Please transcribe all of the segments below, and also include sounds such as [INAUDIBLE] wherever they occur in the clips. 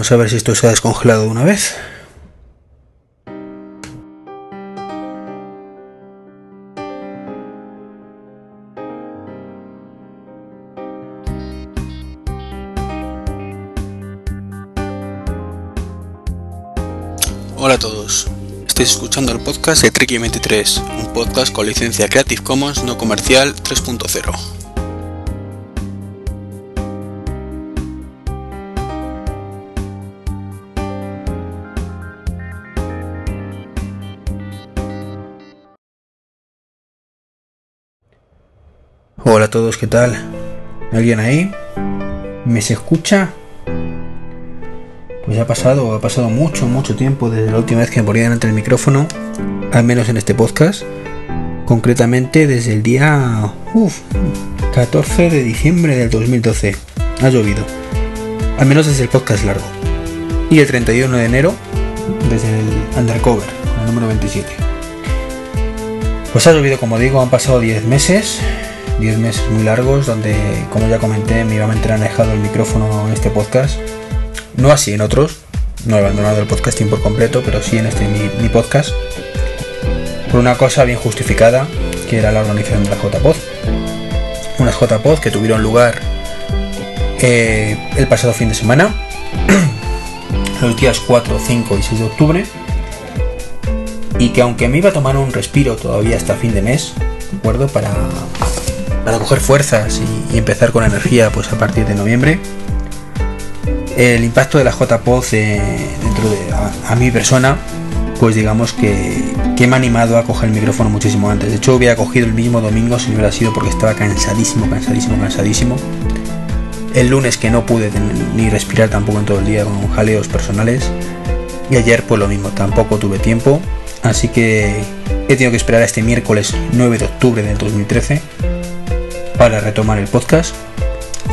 Vamos a ver si esto se ha descongelado de una vez. Hola a todos, estáis escuchando el podcast de Tricky23, un podcast con licencia Creative Commons no comercial 3.0. todos, ¿qué tal? ¿Alguien ahí? ¿Me se escucha? Pues ha pasado, ha pasado mucho, mucho tiempo desde la última vez que me ponía delante el micrófono, al menos en este podcast. Concretamente desde el día 14 de diciembre del 2012. Ha llovido. Al menos desde el podcast largo. Y el 31 de enero desde el Undercover, el número 27. Pues ha llovido, como digo, han pasado 10 meses 10 meses muy largos donde, como ya comenté, me iba a mantener alejado el micrófono en este podcast. No así en otros, no he abandonado el podcasting por completo, pero sí en este mi, podcast. Por una cosa bien justificada, que era la organización de la JPod. Unas JPod que tuvieron lugar eh, el pasado fin de semana, [CLEARS THROAT] los días 4, 5 y 6 de octubre. Y que aunque me iba a tomar un respiro todavía hasta fin de mes, ¿de acuerdo? Para para coger fuerzas y, empezar con energía pues a partir de noviembre. El impacto de la JPOZ eh, dentro de a, mi persona, pues digamos que, que, me ha animado a coger el micrófono muchísimo antes. De hecho, hubiera cogido el mismo domingo si no hubiera sido porque estaba cansadísimo, cansadísimo, cansadísimo. El lunes que no pude ni respirar tampoco en todo el día con jaleos personales. Y ayer pues lo mismo, tampoco tuve tiempo. Así que he tenido que esperar a este miércoles 9 de octubre del 2013 para retomar el podcast,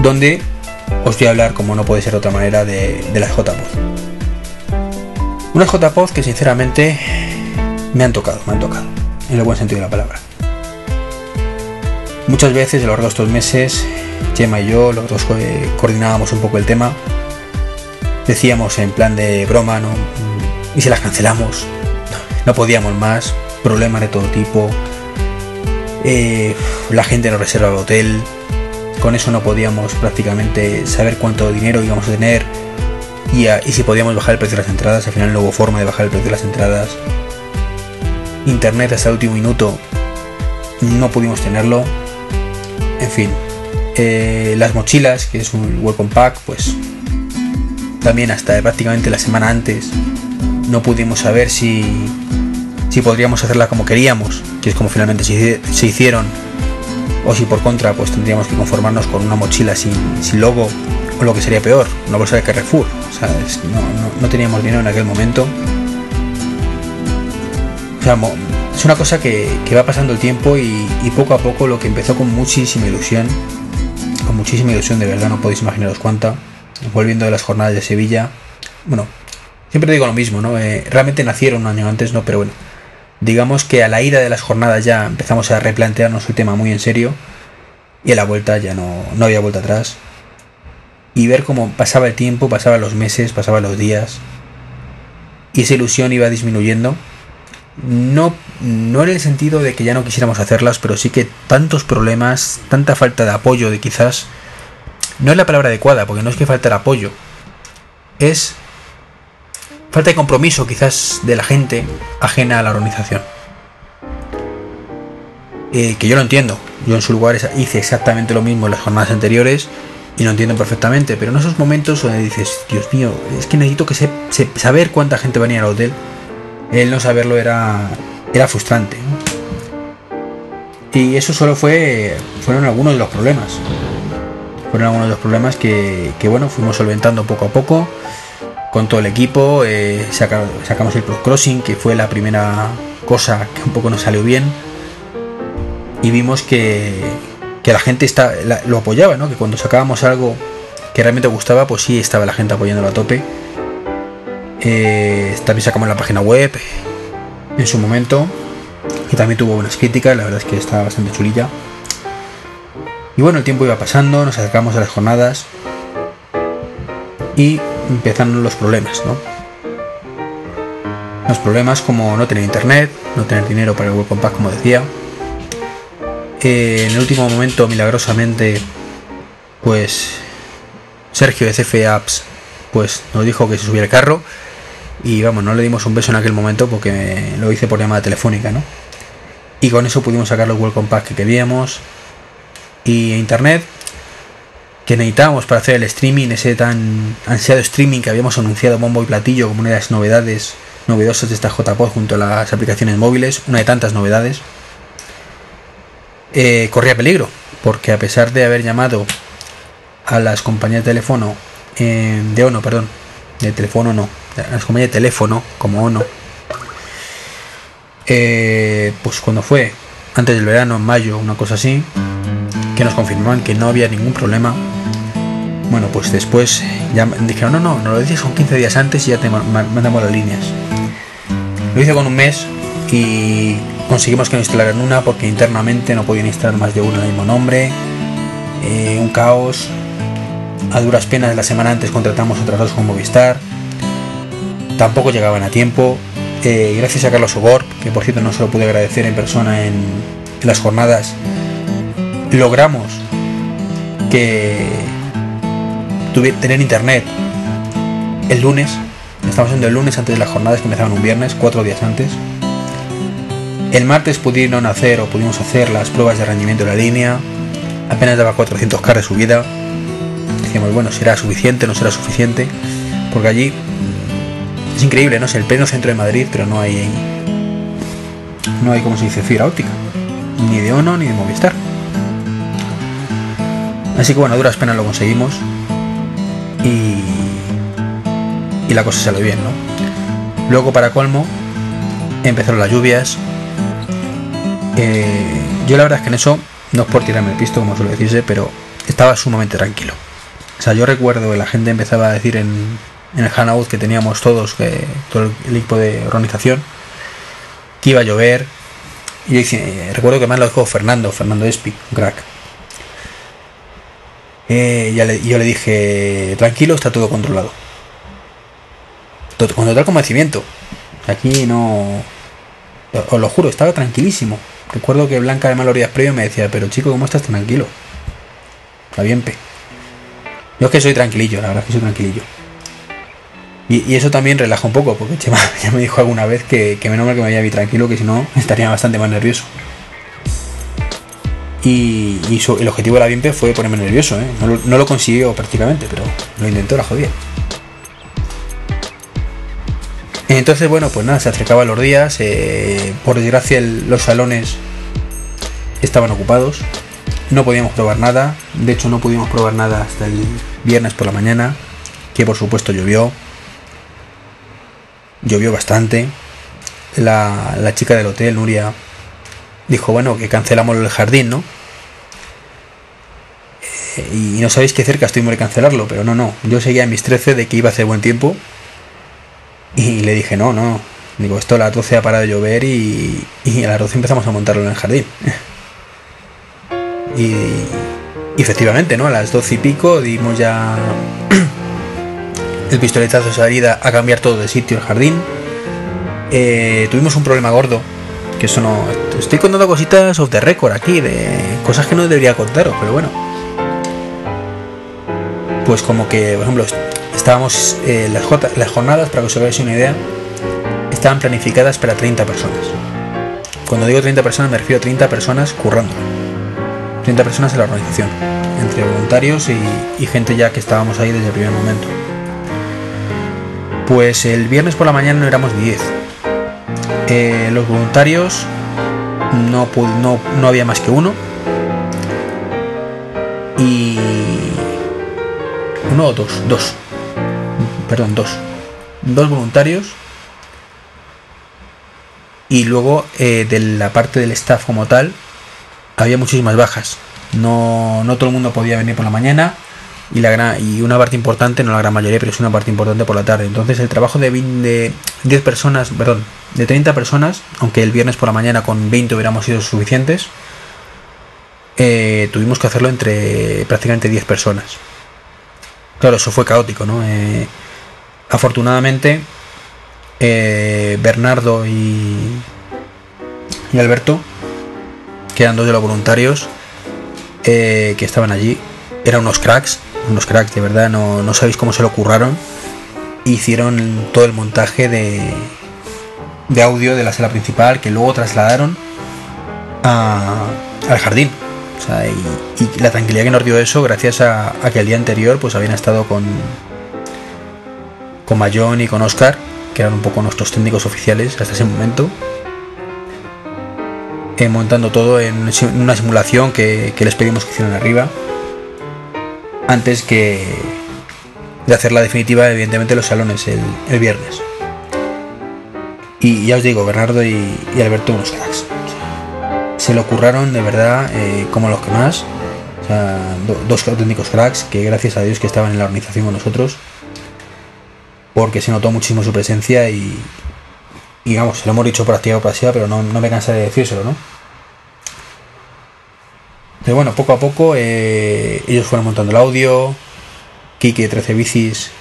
donde os voy a hablar, como no puede ser de otra manera, de, las JPod. Unas JPod que sinceramente me han tocado, me han tocado, en el buen sentido de la palabra. Muchas veces a lo largo de estos meses, Gemma y yo, los dos coordinábamos un poco el tema. Decíamos en plan de broma, ¿no? Y si las cancelamos, no podíamos más, problemas de todo tipo, eh, la gente no reserva el hotel, con eso no podíamos prácticamente saber cuánto dinero íbamos a tener y, si podíamos bajar el precio de las entradas, al final no hubo forma de bajar el precio de las entradas. Internet hasta el último minuto no pudimos tenerlo. En fin, eh, las mochilas, que es un welcome pack, pues también hasta prácticamente la semana antes no pudimos saber si si podríamos hacerla como queríamos, que es como finalmente se, hicieron, o si por contra pues tendríamos que conformarnos con una mochila sin, logo, o lo que sería peor, una bolsa de Carrefour. no, teníamos dinero en aquel momento. es una cosa que, va pasando el tiempo y, poco a poco lo que empezó con muchísima ilusión, con muchísima ilusión, de verdad no podéis imaginaros cuánta, volviendo de las jornadas de Sevilla, bueno, siempre digo lo mismo, ¿no? Eh, realmente nacieron un año antes, ¿no? Pero bueno, digamos que a la ida de las jornadas ya empezamos a replantearnos el tema muy en serio y a la vuelta ya no, no había vuelta atrás. Y ver cómo pasaba el tiempo, pasaban los meses, pasaban los días y esa ilusión iba disminuyendo. No, no en el sentido de que ya no quisiéramos hacerlas, pero sí que tantos problemas, tanta falta de apoyo de quizás... No es la palabra adecuada, porque no es que falte el apoyo. Es falta de compromiso quizás de la gente ajena a la organización. Eh, que yo lo entiendo, yo en su lugar hice exactamente lo mismo en las jornadas anteriores y lo entiendo perfectamente, pero en esos momentos donde dices, Dios mío, es que necesito que saber cuánta gente venía al hotel, el no saberlo era, era frustrante. Y eso solo fue, fueron algunos de los problemas. Fueron algunos de los problemas que, que bueno, fuimos solventando poco a poco con todo el equipo. Eh, sacamos el Pro Crossing, que fue la primera cosa que un poco nos salió bien. Y vimos que, que la gente está, lo apoyaba, ¿no? que cuando sacábamos algo que realmente gustaba, pues sí estaba la gente apoyándolo a tope. Eh, también sacamos la página web en su momento, que también tuvo buenas críticas, la verdad es que estaba bastante chulilla. Y bueno, el tiempo iba pasando, nos acercamos a las jornadas y empezaron los problemas, ¿no? Los problemas como no tener internet, no tener dinero para el World Compact, como decía. Eh, en el último momento, milagrosamente, pues Sergio de CF Apps pues nos dijo que se subiera el carro y vamos, no le dimos un beso en aquel momento porque lo hice por llamada telefónica, ¿no? Y con eso pudimos sacar los Welcome Pack que queríamos y internet que necesitábamos para hacer el streaming, ese tan ansiado streaming que habíamos anunciado bombo y platillo como una de las novedades novedosas de esta JPod junto a las aplicaciones móviles, una de tantas novedades, eh, corría peligro, porque a pesar de haber llamado a las compañías de teléfono, eh, de ONO, perdón, de teléfono no, a las compañías de teléfono como ONO, eh, pues cuando fue antes del verano, en mayo, una cosa así, que nos confirmaban que no había ningún problema. Bueno, pues después ya dijeron, no, no, no lo dices con 15 días antes y ya te mandamos las líneas. Lo hice con un mes y conseguimos que nos instalaran una porque internamente no podían instalar más de uno en el mismo nombre. Eh, un caos. A duras penas la semana antes contratamos otras dos con Movistar. Tampoco llegaban a tiempo. Eh, gracias a Carlos Ogor, que por cierto no se lo pude agradecer en persona en, las jornadas, logramos que tener internet el lunes. Estamos haciendo el lunes antes de las jornadas que empezaban un viernes, cuatro días antes. El martes pudieron hacer o pudimos hacer las pruebas de rendimiento de la línea. Apenas daba 400k de subida. Decíamos, bueno, será suficiente, no será suficiente. Porque allí es increíble, ¿no? Es el pleno centro de Madrid, pero no hay. No hay, como se dice, fibra óptica. Ni de ONO ni de Movistar. Así que bueno, a duras penas lo conseguimos. Y. Y la cosa salió bien, ¿no? Luego, para colmo, empezaron las lluvias. Yo la verdad es que en eso, no es por tirarme el pisto, como suele decirse, pero estaba sumamente tranquilo. O sea, yo recuerdo que la gente empezaba a decir en, en el Hanaud que teníamos todos, que, todo el equipo de organización, que iba a llover. Y recuerdo que más lo dijo Fernando, Fernando Espi, crack. Eh, yo le dije, tranquilo, está todo controlado. con total convencimiento. Aquí no... Os lo juro, estaba tranquilísimo. Recuerdo que Blanca de Malorías previo me decía, pero chico, ¿cómo estás tranquilo? Está bien, pe. Yo es que soy tranquilillo, la verdad es que soy tranquilillo. Y, eso también relaja un poco, porque [LAUGHS] Chema ya me dijo alguna vez que, que menos que me había vi tranquilo, que si no [LAUGHS] estaría bastante más nervioso. Y, el objetivo de la Viempe fue ponerme nervioso, ¿eh? no, lo, consiguió prácticamente, pero lo intentó, la jodía. Entonces, bueno, pues nada, se acercaban los días. Eh, por desgracia, los salones estaban ocupados. No podíamos probar nada. De hecho, no pudimos probar nada hasta el viernes por la mañana, que por supuesto llovió llovió bastante. La, chica del hotel, Nuria, dijo, bueno, que cancelamos el jardín, ¿no? Y no sabéis qué cerca estuvimos de cancelarlo, pero no, no. Yo seguía en mis 13 de que iba a hacer buen tiempo. Y le dije, no, no. Digo, esto a las 12 ha parado de llover y, y a las 12 empezamos a montarlo en el jardín. [LAUGHS] y, y efectivamente, ¿no? A las 12 y pico dimos ya [CLEARS THROAT] el pistoletazo de salida a cambiar todo de sitio el jardín. Eh, tuvimos un problema gordo, que eso no... Estoy contando cositas off the record aquí, de cosas que no debería contaros, pero bueno. Pues como que, por ejemplo, estábamos... Eh, las, jornadas, para que os hagáis una idea, estaban planificadas para 30 personas. Cuando digo 30 personas me refiero a 30 personas currando. 30 personas en la organización, entre voluntarios y gente ya que estábamos ahí desde el primer momento. Pues el viernes por la mañana no éramos 10. Eh, los voluntarios no, no, no había más que uno. Y... Uno o dos, dos. Perdón, dos. Dos voluntarios. Y luego eh, de la parte del staff como tal, había muchísimas bajas. No, no todo el mundo podía venir por la mañana y, la gran, y una parte importante, no la gran mayoría, pero es una parte importante por la tarde. Entonces el trabajo de, de 10 personas, perdón, de 30 personas, aunque el viernes por la mañana con 20 hubiéramos sido suficientes, eh, tuvimos que hacerlo entre prácticamente 10 personas. Claro, eso fue caótico, ¿no? Eh, Afortunadamente, eh, Bernardo y, Alberto, que eran dos de los voluntarios eh, que estaban allí, eran unos cracks, unos cracks de verdad, no, no sabéis cómo se lo curraron. Hicieron todo el montaje de, de audio de la sala principal que luego trasladaron al jardín. Y, la tranquilidad que nos dio eso gracias a, que el día anterior pues habían estado con con Mayón y con Oscar, que eran un poco nuestros técnicos oficiales hasta ese momento, eh, montando todo en una simulación que, les pedimos que hicieran arriba, antes que de hacer la definitiva, evidentemente, los salones el viernes. Y ya os digo, Bernardo y, Alberto unos cracks. Se lo curraron de verdad eh, como los que más. Dos auténticos cracks que gracias a Dios que estaban en la organización con nosotros. Porque se notó muchísimo su presencia y, y vamos, se lo hemos dicho por activa o por pero no, me cansa de decírselo, ¿no? Pero bueno, poco a poco eh, ellos fueron montando el audio. Kiki de 13 bicis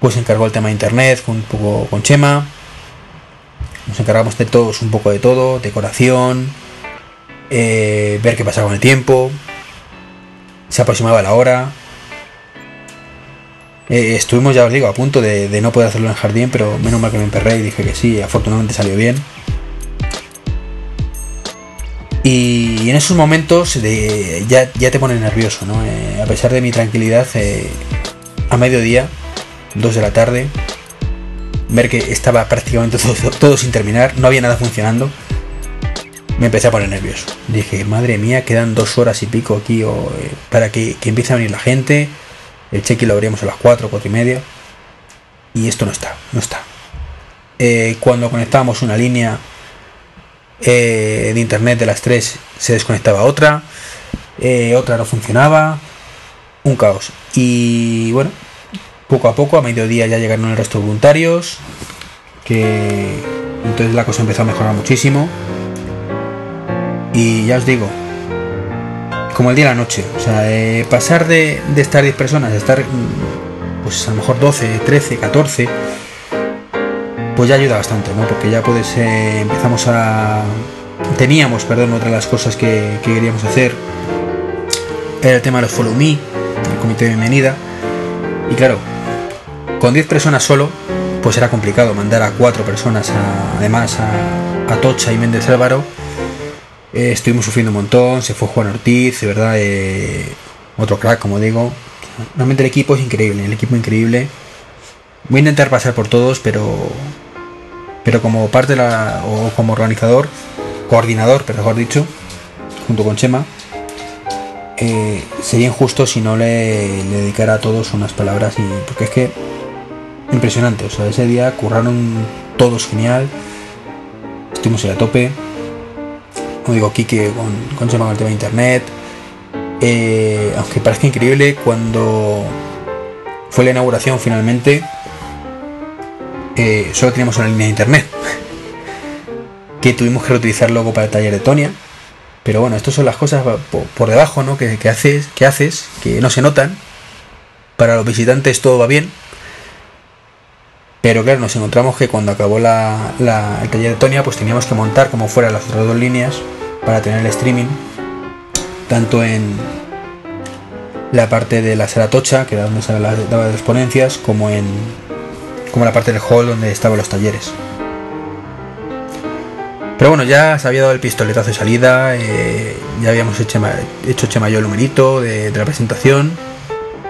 pues encargó el tema de internet un poco con Chema nos encargamos de todos un poco de todo, decoración, eh, ver qué pasaba con el tiempo, se aproximaba la hora. Eh, estuvimos, ya os digo, a punto de, no poder hacerlo en el jardín, pero menos mal que me emperré y dije que sí, afortunadamente salió bien. Y en esos momentos ya, te pone nervioso, ¿no? Eh, a pesar de mi tranquilidad, a mediodía, 2 de la tarde, ver que estaba prácticamente [LAUGHS] todo, sin terminar, no había nada funcionando, me empecé a poner nervioso. Dije, madre mía, quedan dos horas y pico aquí o, eh, para que, empiece a venir la gente. El check-in lo abríamos a las 4, 4 y media. Y esto no está, no está. Eh, cuando conectábamos una línea eh, de internet de las 3 se desconectaba otra, otra no funcionaba, un caos. Y bueno, poco a poco, a mediodía ya llegaron el resto de voluntarios, que entonces la cosa empezó a mejorar muchísimo. Y ya os digo, como el día y la noche, o sea, pasar de, estar 10 personas a estar pues a lo mejor 12, 13, 14, pues ya ayuda bastante, ¿no? Porque ya puedes, eh, empezamos a... Teníamos, perdón, otra de las cosas que, que queríamos hacer era el tema de los Follow Me, el comité de bienvenida. Y claro, con 10 personas solo, pues era complicado mandar a 4 personas además a, Tocha y Méndez Álvaro. Eh, estuvimos sufriendo un montón, se fue Juan Ortiz, de verdad, eh, otro crack, como digo. Realmente el equipo es increíble, el equipo increíble. Voy a intentar pasar por todos, pero pero como parte de la, o como organizador, coordinador, pero mejor dicho, junto con Chema, eh, sería injusto si no le, dedicara a todos unas palabras y porque es que impresionante. O sea, ese día curraron todos genial. Estuvimos a tope. Como digo, Kike con, con, con el tema de internet. Eh, aunque parezca increíble, cuando fue la inauguración finalmente, eh, solo teníamos una línea de internet. [LAUGHS] que tuvimos que reutilizar luego para el taller de Tonia. Pero bueno, estas son las cosas por, debajo, ¿no? Que, que, haces, que haces, que no se notan. Para los visitantes todo va bien, pero claro, nos encontramos que cuando acabó el taller de Tonia, pues teníamos que montar como fuera las otras dos líneas para tener el streaming, tanto en la parte de la sala tocha, que era donde se daba las ponencias, como en como la parte del hall donde estaban los talleres. Pero bueno, ya se había dado el pistoletazo de salida, eh, ya habíamos hecho, hecho Chema el numerito de, de la presentación,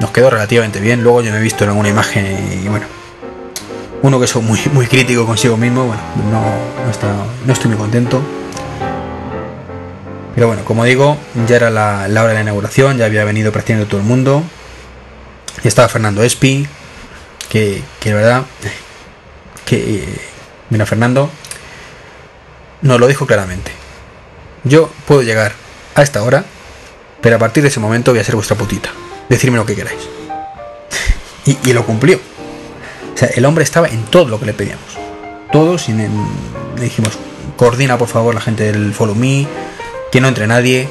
nos quedó relativamente bien, luego yo me he visto en alguna imagen y bueno, uno que soy muy, muy crítico consigo mismo, bueno, no, no, estoy muy contento. Pero bueno, como digo, ya era la, hora de la inauguración, ya había venido prácticamente todo el mundo. Y estaba Fernando Espi, que, que de verdad, que mira Fernando, nos lo dijo claramente. Yo puedo llegar a esta hora, pero a partir de ese momento voy a ser vuestra putita. Decirme lo que queráis. [LAUGHS] y lo cumplió el hombre estaba en todo lo que le pedíamos. Todos, y le dijimos, coordina por favor la gente del Follow Me, que no entre nadie,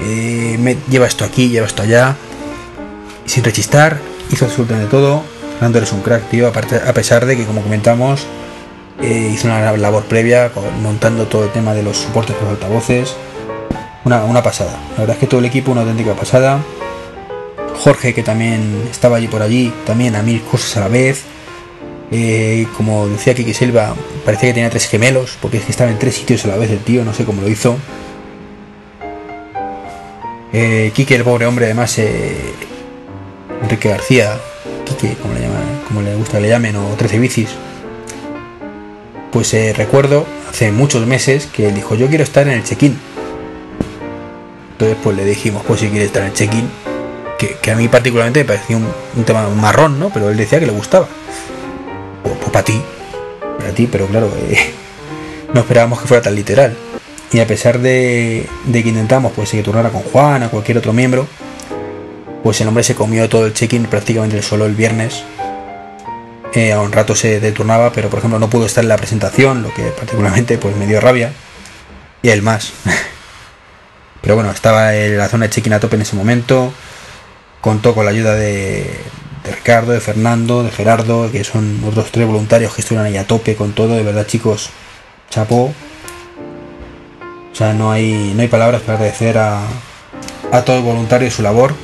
eh, me, lleva esto aquí, lleva esto allá, sin rechistar, hizo absolutamente todo, Fernando eres un crack, tío, a pesar de que, como comentamos, eh, hizo una labor previa montando todo el tema de los soportes de los altavoces. Una, una pasada. La verdad es que todo el equipo una auténtica pasada. Jorge, que también estaba allí por allí, también a mil cosas a la vez. Eh, como decía Kiki Silva, parecía que tenía tres gemelos, porque es que estaba en tres sitios a la vez el tío, no sé cómo lo hizo. Eh, Kike, el pobre hombre, además, eh, Enrique García, Kike, como le, gusta que le llamen, o 13 bicis. Pues eh, recuerdo hace muchos meses que él dijo: Yo quiero estar en el check-in. Entonces, pues le dijimos: Pues si quiere estar en el check-in, que, a mí particularmente me parecía un, tema marrón, ¿no? Pero él decía que le gustaba. Pues, pues para ti, para ti, pero claro, eh, [LAUGHS] no esperábamos que fuera tan literal. Y a pesar de, que intentamos pues, que turnara con Juan, a cualquier otro miembro, pues el hombre se comió todo el check-in prácticamente solo el viernes. Eh, a un rato se deturnaba, pero por ejemplo no pudo estar en la presentación, lo que particularmente pues me dio rabia. Y él más. [LAUGHS] pero bueno, estaba en la zona de check-in a tope en ese momento contó con la ayuda de, Ricardo, de Fernando, de Gerardo, que son otros tres voluntarios que estuvieron ahí a tope con todo, de verdad chicos, chapó. O sea, no hay, no hay palabras para agradecer a, a todo el voluntario su labor.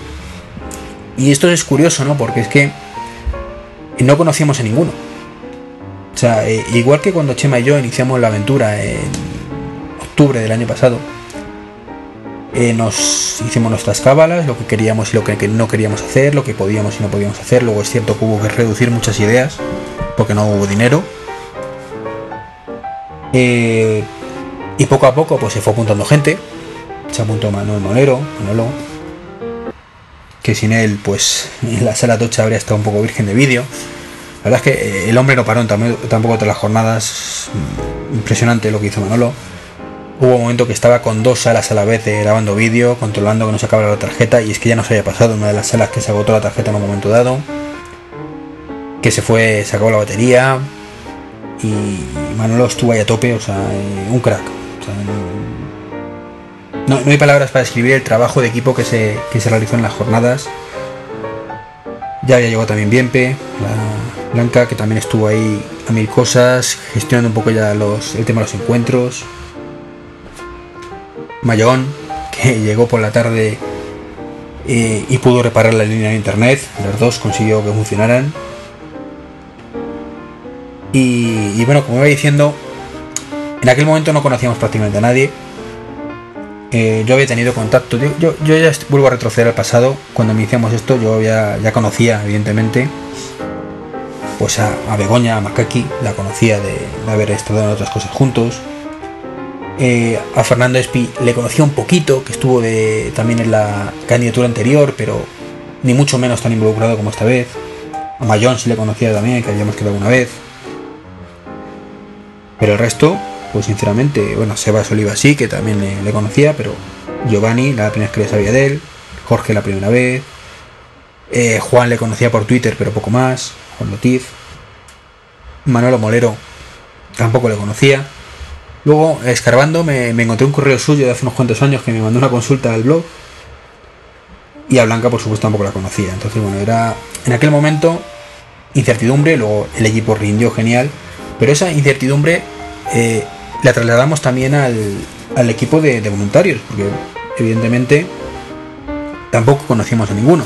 Y esto es curioso, ¿no? Porque es que no conocíamos a ninguno. O sea, eh, igual que cuando Chema y yo iniciamos la aventura en octubre del año pasado, eh, nos hicimos nuestras cábalas, lo que queríamos y lo que no queríamos hacer, lo que podíamos y no podíamos hacer. Luego es cierto que hubo que reducir muchas ideas porque no hubo dinero. Eh, y poco a poco pues se fue apuntando gente. Se apuntó Manuel Monero, Manolo, que sin él pues [LAUGHS] la sala tocha habría estado un poco virgen de vídeo. La verdad es que eh, el hombre no paró tampoco todas las jornadas. Impresionante lo que hizo Manolo. Hubo un momento que estaba con dos salas a la vez grabando vídeo, controlando que no se acabara la tarjeta y es que ya no se había pasado una de las salas que se agotó la tarjeta en un momento dado. Que se fue, se acabó la batería y Manolo estuvo ahí a tope, o sea, eh, un crack. no, hay palabras para describir el trabajo de equipo que se, se realizó en las jornadas. Ya había llegado también Bienpe, la Blanca, que también estuvo ahí a mil cosas, gestionando un poco ya los, el tema de los encuentros. Mayón, que [LAUGHS] llegó por la tarde eh, y pudo reparar la línea de internet. Los dos consiguió que funcionaran. Y, bueno, como iba diciendo, en aquel momento no conocíamos prácticamente a nadie. Eh, yo había tenido contacto. Yo, yo, ya vuelvo a retroceder al pasado. Cuando iniciamos esto, yo ya, conocía, evidentemente, pues a, Begoña, a Makaki, la conocía de haber estado en otras cosas juntos. Eh, a Fernando Espi le conocía un poquito, que estuvo también en la candidatura anterior, pero ni mucho menos tan involucrado como esta vez. A Mayón sí le conocía también, que habíamos quedado una vez. Pero el resto, pues sinceramente, bueno, Sebas Oliva sí, que también le, conocía, pero Giovanni, la primera vez que le sabía de él, Jorge la primera vez, eh, Juan le conocía por Twitter, pero poco más, Juan Lotiz, Manolo Molero tampoco le conocía. Luego, escarbando, me, encontré un correo suyo de hace unos cuantos años que me mandó una consulta al blog. Y a Blanca, por supuesto, tampoco la conocía. Entonces, bueno, era en aquel momento incertidumbre. Luego el equipo rindió genial. Pero esa incertidumbre eh, la trasladamos también al, equipo de, de voluntarios. Porque, evidentemente, tampoco conocíamos a ninguno.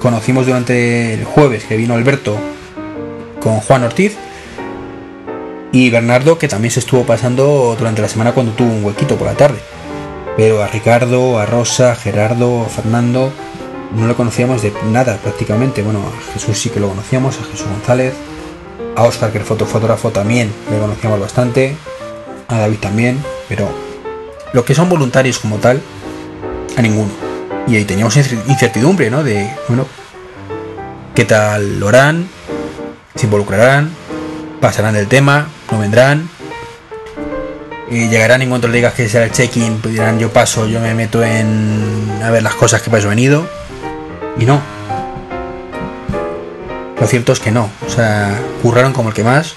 Conocimos durante el jueves que vino Alberto con Juan Ortiz y Bernardo, que también se estuvo pasando durante la semana cuando tuvo un huequito por la tarde. Pero a Ricardo, a Rosa, a Gerardo, a Fernando, no lo conocíamos de nada prácticamente. Bueno, a Jesús sí que lo conocíamos, a Jesús González, a Oscar, que el fotógrafo también le conocíamos bastante, a David también, pero lo que son voluntarios como tal, a ninguno. Y ahí teníamos incertidumbre, ¿no? De, bueno, ¿qué tal lo harán? ¿Se involucrarán? ¿Pasarán del tema? No vendrán. Y llegarán en cuanto le digas que sea el check-in, pues dirán yo paso, yo me meto en a ver las cosas que he venido. Y no. Lo cierto es que no. O sea, curraron como el que más.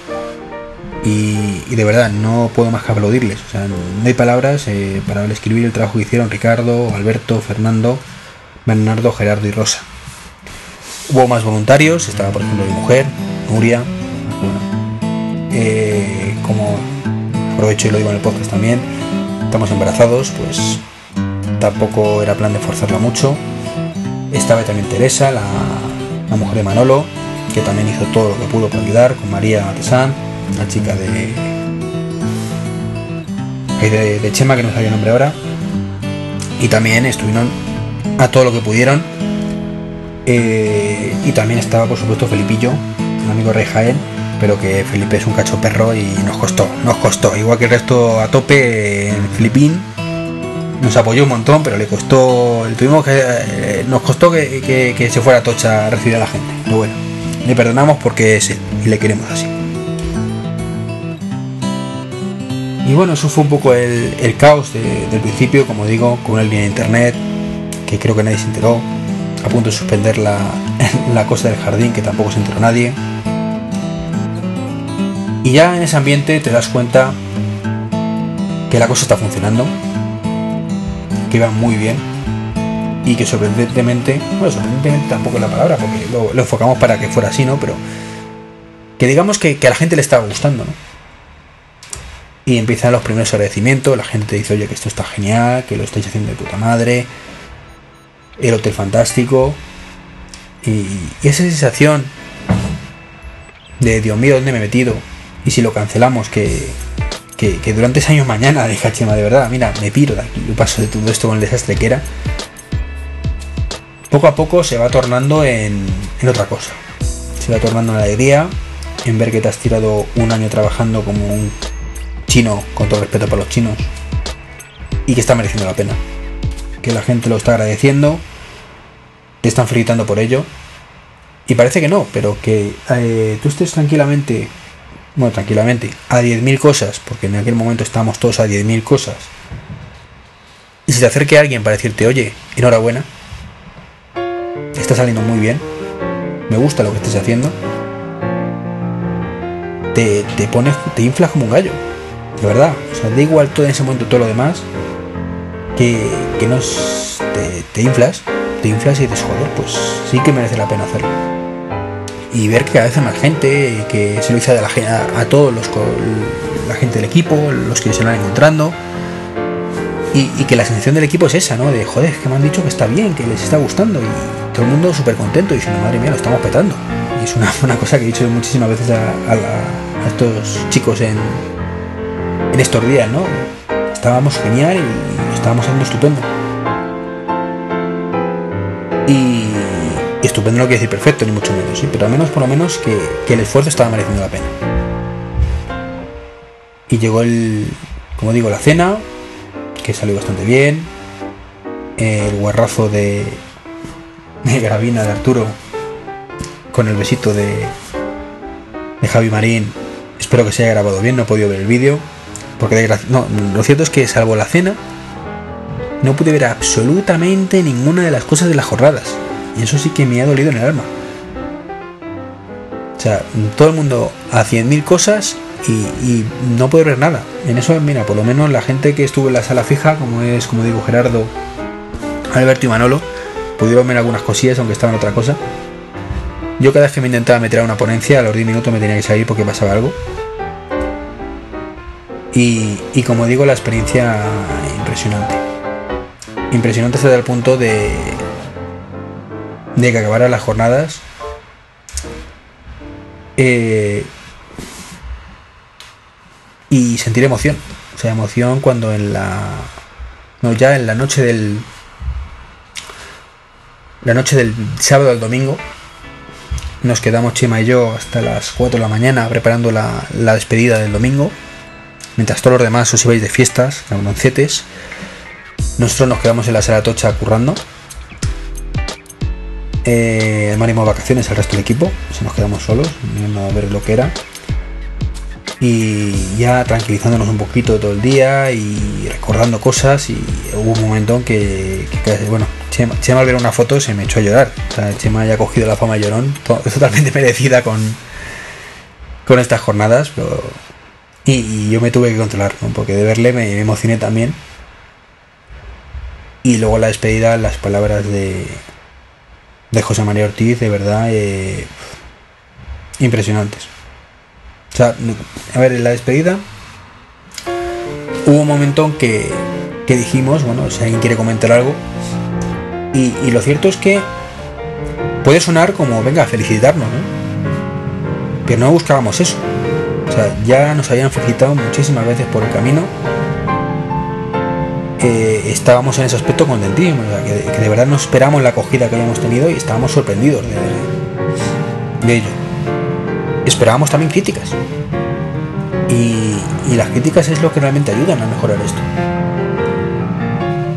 Y, de verdad, no puedo más que aplaudirles. O sea, no hay palabras eh, para describir el trabajo que hicieron Ricardo, Alberto, Fernando, Bernardo, Gerardo y Rosa. hubo más voluntarios, estaba por ejemplo mi mujer, Nuria, eh, como aprovecho y lo digo en el podcast también, estamos embarazados, pues tampoco era plan de forzarla mucho. Estaba también Teresa, la, mujer de Manolo, que también hizo todo lo que pudo para ayudar, con María Matesán, la chica de, de, de Chema, que no sabía el nombre ahora. Y también estuvieron a todo lo que pudieron. Eh, y también estaba, por supuesto, Felipillo, un amigo Rey Jaén, pero que Felipe es un cacho perro y nos costó, nos costó. Igual que el resto a tope en Filipín, nos apoyó un montón, pero le costó, tuvimos que, eh, nos costó que, se fuera a Tocha a recibir a la gente. Pero bueno, le perdonamos porque es él y le queremos así. Y bueno, eso fue un poco el, caos del principio, como digo, con una línea de internet, que creo que nadie se enteró, a punto de suspender la, [LAUGHS] la cosa del jardín, que tampoco se enteró nadie. Y ya en ese ambiente te das cuenta que la cosa está funcionando, que va muy bien y que sorprendentemente, bueno, sorprendentemente tampoco es la palabra, porque lo, enfocamos para que fuera así, ¿no? Pero que digamos que, a la gente le estaba gustando, ¿no? Y empiezan los primeros agradecimientos, la gente te dice, oye, que esto está genial, que lo estáis haciendo de puta madre, el hotel fantástico, y, esa sensación de, Dios mío, ¿dónde me he metido? Y si lo cancelamos, que, que, durante ese año mañana [LAUGHS] de Chema, de verdad, mira, me piro de aquí, yo paso de todo esto con el desastre que era. Poco a poco se va tornando en, en otra cosa. Se va tornando en alegría, en ver que te has tirado un año trabajando como un chino, con todo respeto para los chinos, y que está mereciendo la pena. Que la gente lo está agradeciendo, te están felicitando por ello, y parece que no, pero que eh, tú estés tranquilamente bueno, tranquilamente, a 10.000 cosas, porque en aquel momento estábamos todos a 10.000 cosas, y si te acerque alguien para decirte, oye, enhorabuena, está saliendo muy bien, me gusta lo que estés haciendo, te, te pones, te inflas como un gallo, de verdad, o sea, da igual todo en ese momento todo lo demás, que, que no te, te inflas, te inflas y dices, joder, pues sí que merece la pena hacerlo y ver que cada vez hay más gente, que se lo hizo a, todos los la gente del equipo, los que se van encontrando. Y, que la sensación del equipo es esa, ¿no? De joder, que me han dicho que está bien, que les está gustando y todo el mundo súper contento diciendo, madre mía, lo estamos petando. Y es una, [LAUGHS] cosa que he dicho muchísimas veces a, a, estos chicos en, en estos días, ¿no? Estábamos genial y estábamos haciendo estupendo. Y, estupendo no quiere decir perfecto, ni mucho menos, ¿sí? pero al menos por lo menos que, el esfuerzo estaba mereciendo la pena. Y llegó el, como digo, la cena, que salió bastante bien, el guarrazo de, de Gravina de Arturo, con el besito de, de Javi Marín, espero que se haya grabado bien, no he podido ver el vídeo, porque no, lo cierto es que salvo la cena, no pude ver absolutamente ninguna de las cosas de las jornadas. Y eso sí que me ha dolido en el alma. O sea, todo el mundo a 100.000 cosas y, no puede ver nada. En eso, mira, por lo menos la gente que estuvo en la sala fija, como es, como digo, Gerardo, Alberto y Manolo, pudieron ver algunas cosillas, aunque estaban otra cosa. Yo cada vez que me intentaba meter a una ponencia, a los 10 minutos me tenía que salir porque pasaba algo. Y, y como digo, la experiencia impresionante. Impresionante hasta el punto de, de que acabaran las jornadas. Eh, y sentir emoción. O sea, emoción cuando en la. No, ya en la noche del. La noche del sábado al domingo. Nos quedamos Chema y yo hasta las 4 de la mañana preparando la, la despedida del domingo. Mientras todos los demás os ibais de fiestas, cabroncetes. Nosotros nos quedamos en la sala tocha currando eh, de vacaciones al resto del equipo, se nos quedamos solos, viendo a ver lo que era. Y ya tranquilizándonos un poquito todo el día y recordando cosas. Y hubo un momento en que, bueno, Chema, al ver una foto se me echó a llorar. O sea, Chema haya cogido la fama llorón, [LAUGHS] totalmente merecida con, con estas jornadas. y, yo me tuve que controlar, porque de verle me emocioné también. Y luego la despedida, las palabras de, de José María Ortiz, de verdad, eh, impresionantes. O sea, a ver, en la despedida hubo un momento en que, que dijimos, bueno, si alguien quiere comentar algo, y, y, lo cierto es que puede sonar como, venga, felicitarnos, ¿no? Pero no buscábamos eso. O sea, ya nos habían felicitado muchísimas veces por el camino estábamos en ese aspecto contentísimos, que, de verdad no esperamos la acogida que habíamos tenido y estábamos sorprendidos de, ello. Esperábamos también críticas. Y, las críticas es lo que realmente ayudan a mejorar esto.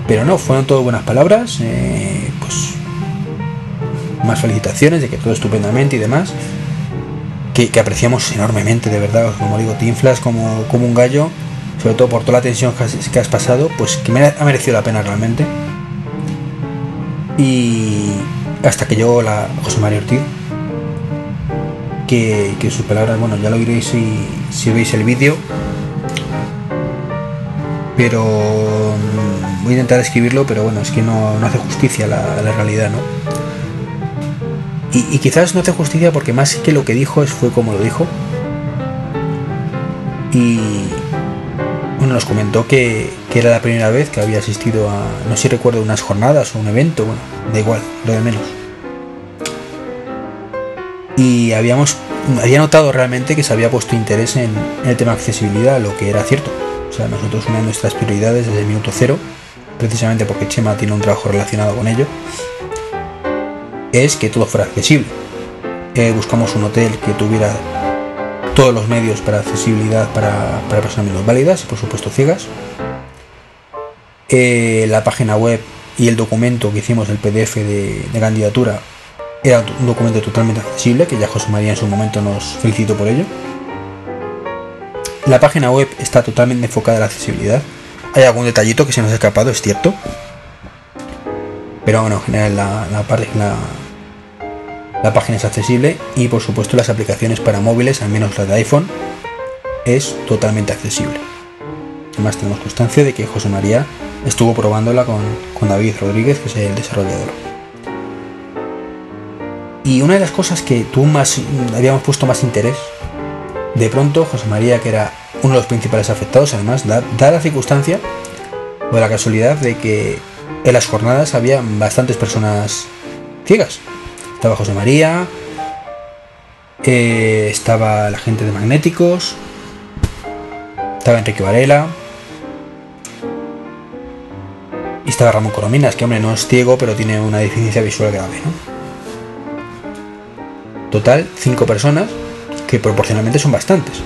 Pero no, fueron todo buenas palabras, eh, pues más felicitaciones de que todo estupendamente y demás. Que, apreciamos enormemente, de verdad, como digo, te inflas como un gallo sobre todo por toda la tensión que has pasado, pues que me ha merecido la pena realmente. Y hasta que llegó la José María Ortiz, que, sus palabras, bueno, ya lo oiréis si, veis el vídeo, pero mm, voy a intentar escribirlo, pero bueno, es que no, hace justicia a la, realidad, ¿no? Y, y, quizás no hace justicia porque más que lo que dijo es fue como lo dijo. Y, nos comentó que, era la primera vez que había asistido a, no sé si recuerdo, unas jornadas o un evento, bueno, da igual, lo de menos. Y habíamos, había notado realmente que se había puesto interés en, el tema accesibilidad, lo que era cierto. O sea, nosotros una de nuestras prioridades desde el minuto cero, precisamente porque Chema tiene un trabajo relacionado con ello, es que todo fuera accesible. Eh, buscamos un hotel que tuviera todos los medios para accesibilidad para, personas menos válidas y por supuesto ciegas. Eh, la página web y el documento que hicimos, el PDF de, candidatura, era un documento totalmente accesible, que ya José María en su momento nos felicitó por ello. La página web está totalmente enfocada en la accesibilidad. Hay algún detallito que se nos ha escapado, es cierto. Pero bueno, en general la, la, la, la página es accesible y por supuesto las aplicaciones para móviles, al menos las de iPhone, es totalmente accesible. Además tenemos constancia de que José María estuvo probándola con, David Rodríguez, que es el desarrollador. Y una de las cosas que tú más habíamos puesto más interés, de pronto José María, que era uno de los principales afectados, además, da la circunstancia o la casualidad de que en las jornadas había bastantes personas ciegas. Estaba José María, eh, estaba la gente de Magnéticos, estaba Enrique Varela, y estaba Ramón Corominas, que hombre no es ciego, pero tiene una deficiencia visual grave. Total, cinco personas, que proporcionalmente son bastantes.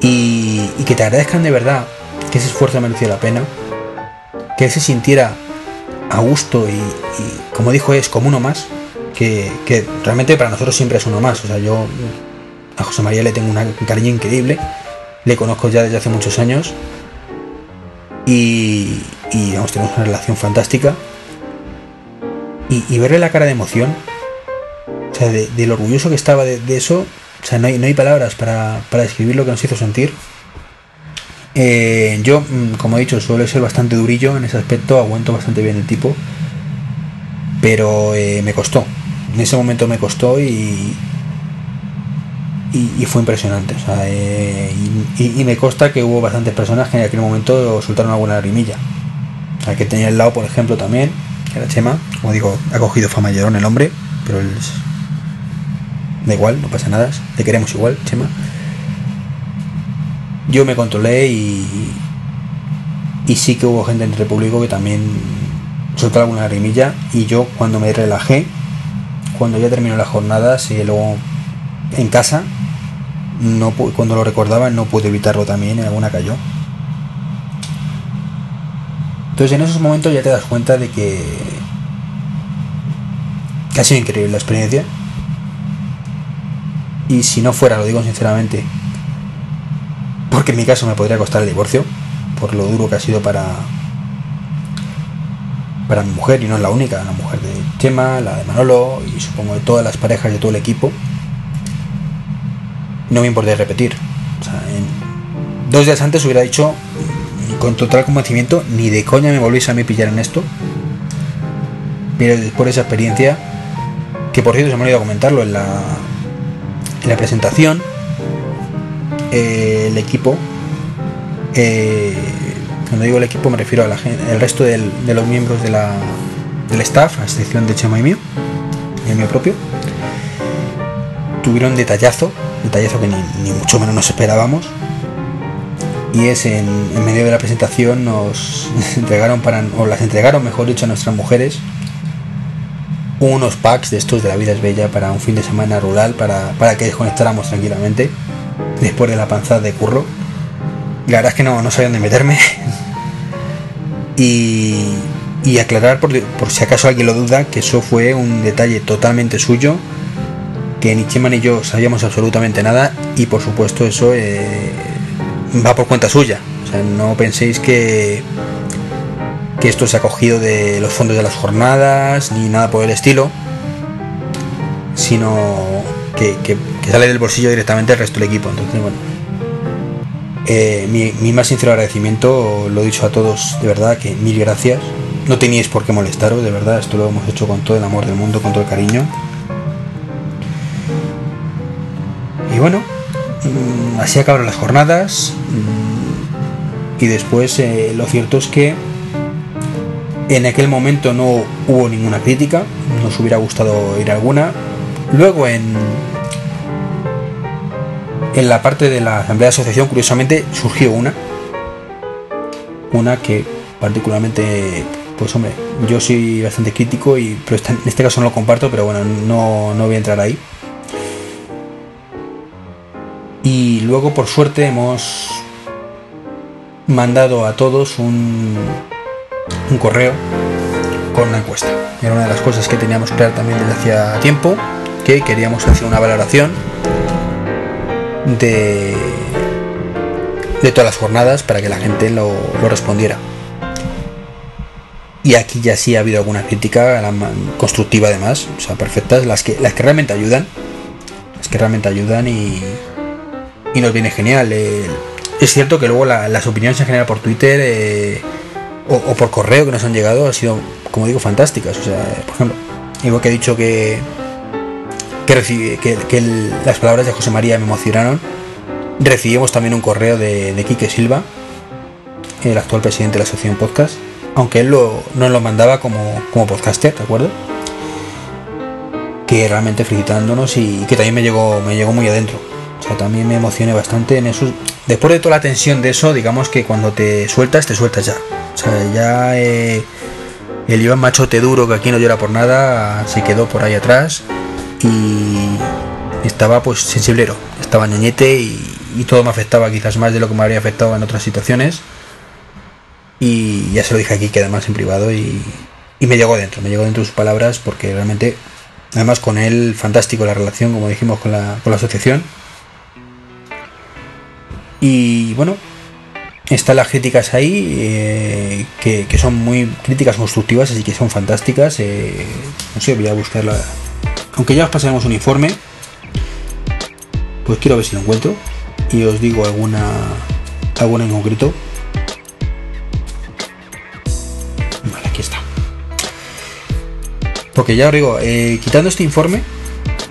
Y, y que te agradezcan de verdad que ese esfuerzo mereció la pena, que él se sintiera a gusto y, como dijo es como uno más, que, realmente para nosotros siempre es uno más. O sea, yo a José María le tengo un cariño increíble, le conozco ya desde hace muchos años y, y vamos, tenemos una relación fantástica. Y, verle la cara de emoción, o sea, de, lo orgulloso que estaba de, eso, o sea, no hay, no hay palabras para, para describir lo que nos hizo sentir. Eh, yo, mm, como he dicho, suelo ser bastante durillo en ese aspecto, aguanto bastante bien el tipo, pero eh, me costó. En ese momento me costó y, y, fue impresionante. Eh, y, me consta que hubo bastantes personas que en aquel momento soltaron alguna lagrimilla. Hay que tenía al lado, por ejemplo, también, que era Chema, como digo, ha cogido fama en el hombre, pero él da igual, no pasa nada, le queremos igual, Chema yo me controlé y, y sí que hubo gente entre el público que también soltó alguna rimilla y yo cuando me relajé, cuando ya terminó la jornada, y luego en casa, no cuando lo recordaba no pude evitarlo también, en alguna cayó. Entonces en esos momentos ya te das cuenta de que, que ha sido increíble la experiencia. Y si no fuera, lo digo sinceramente, porque en mi caso me podría costar el divorcio, por lo duro que ha sido para, para mi mujer, y no es la única, la mujer de Chema, la de Manolo, y supongo de todas las parejas de todo el equipo. No me importa repetir. dos días antes hubiera dicho, con total convencimiento, ni de coña me volvéis a mí pillar en esto. Pero por esa experiencia, que por cierto se me ha olvidado comentarlo en la, en la presentación, eh, el equipo, eh, cuando digo el equipo me refiero a resto de los miembros de la, del staff, a excepción de Chema y mío, y el mío propio, tuvieron detallazo, detallazo que ni, ni mucho menos nos esperábamos. Y es en, en, medio de la presentación nos [LAUGHS] entregaron para, o las entregaron mejor dicho a nuestras mujeres, unos packs de estos de la vida es bella para un fin de semana rural para, para que desconectáramos tranquilamente después de la panzada de curro. La verdad es que no, no sabían de meterme. y, y aclarar por, si acaso alguien lo duda que eso fue un detalle totalmente suyo que ni Chema ni yo sabíamos absolutamente nada y por supuesto eso eh, va por cuenta suya no penséis que que esto se ha cogido de los fondos de las jornadas ni nada por el estilo sino que, que sale del bolsillo directamente el resto del equipo entonces bueno eh, mi, más sincero agradecimiento lo he dicho a todos de verdad que mil gracias no teníais por qué molestaros, de verdad, esto lo hemos hecho con todo el amor del mundo, con todo el cariño. Y bueno, mmm, así acabaron las jornadas. Mmm, y después eh, lo cierto es que en aquel momento no hubo ninguna crítica, nos hubiera gustado ir alguna. Luego en, en la parte de la asamblea de asociación, curiosamente, surgió una. Una que particularmente pues hombre, yo soy bastante crítico y en este caso no lo comparto, pero bueno, no, no voy a entrar ahí. Y luego por suerte hemos mandado a todos un, un correo con una encuesta. Era una de las cosas que teníamos claro también desde hacía tiempo, que queríamos hacer una valoración de, de todas las jornadas para que la gente lo, lo respondiera. Y aquí ya sí ha habido alguna crítica constructiva además, o sea, perfectas, las que, las que realmente ayudan, las que realmente ayudan y, y nos viene genial. Eh, es cierto que luego la, las opiniones en general por Twitter eh, o, o, por correo que nos han llegado han sido, como digo, fantásticas. O sea, por ejemplo, igual que he dicho que, que, que, las palabras de José María me emocionaron, recibimos también un correo de, de Quique Silva, el actual presidente de la Asociación Podcast aunque él lo, no lo mandaba como, como podcaster, ¿de acuerdo? Que realmente felicitándonos y que también me llegó, me llegó muy adentro. O sea, también me emocioné bastante en eso. Después de toda la tensión de eso, digamos que cuando te sueltas, te sueltas ya. O sea, ya eh, el Iván Machote duro, que aquí no llora por nada, se quedó por ahí atrás y estaba pues sensiblero, estaba ñeñete y, todo me afectaba quizás más de lo que me habría afectado en otras situaciones y ya se lo dije aquí que además en privado y, me llegó dentro, me llegó dentro sus palabras porque realmente, además con él, fantástico la relación, como dijimos, con la, con la asociación. Y bueno, están las críticas ahí, eh, que, son muy críticas constructivas, así que son fantásticas. Eh, no sé, voy a buscarla. Aunque ya os pasaremos un informe, pues quiero ver si lo encuentro y os digo alguna, alguna en concreto. Porque ya os digo, eh, quitando este informe,